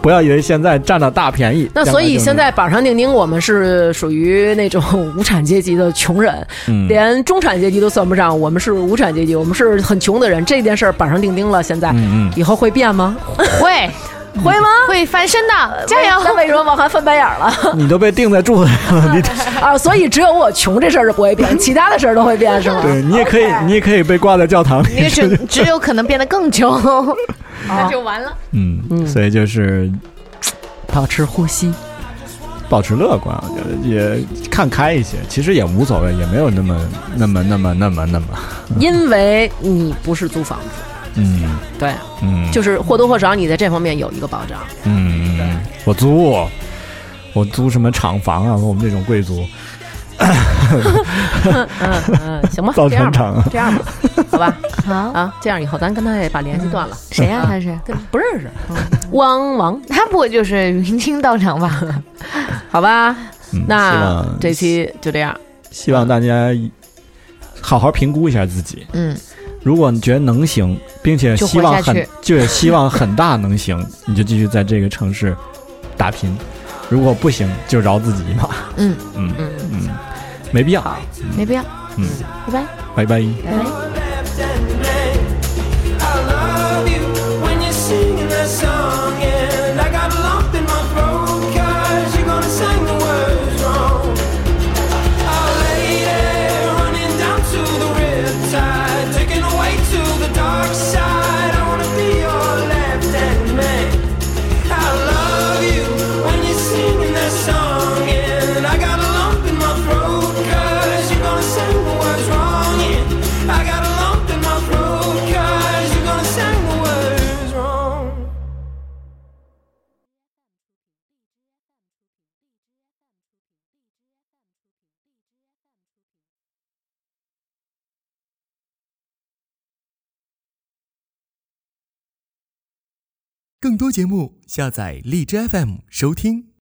S2: 不要以为现在占了大便宜。
S1: 那所以现在板上钉钉，我们是属于那种无产阶级的穷人，
S2: 嗯
S1: 连中产阶级都算不上，我们是无产阶级，我们是很穷的人。这件事儿板上钉钉了，现在、
S2: 嗯嗯
S1: 以后会变吗？
S3: 会
S1: 会吗？
S3: 会翻身的，加油！
S1: 那为什么王涵翻白眼儿了
S2: 你都被钉在柱子上了，你
S1: 啊？所以只有我穷这事儿是不会变，其他的事儿都会变，是吗？
S2: 对你也可以，你也可以被挂在教堂里。
S3: 你只只有可能变得更穷，那就完了。
S2: 嗯，所以就是
S1: 保持呼吸。
S2: 保持乐观，我觉得也看开一些，其实也无所谓，也没有那么那么那么那么那么，
S1: 因为你不是租房子，
S2: 嗯
S1: 对，
S2: 嗯，
S1: 就是或多或少你在这方面有一个保障。
S2: 嗯，我租，我租什么厂房啊？我们这种贵族，
S1: 嗯嗯，行吧，
S2: 造
S1: 这样
S2: 船厂，
S1: 吧这样吧，好吧，
S3: 好，
S1: 啊，这样以后咱跟他也把联系断了。
S3: 谁呀？他是？
S1: 不认识，汪王，
S3: 他不会就是云清道长吧？
S1: 好吧，那这期就这样。
S2: 希望大家好好评估一下自己。
S3: 嗯，
S2: 如果你觉得能行，并且希望很，就是希望很大能行，你就继续在这个城市打拼。如果不行，就饶自己一马。
S3: 嗯
S2: 嗯
S1: 嗯，
S2: 嗯，没必要。
S3: 没必要。
S2: 嗯，
S3: 拜拜。
S2: 拜拜。
S3: 拜拜。
S5: 更多节目，下载荔枝 FM 收听。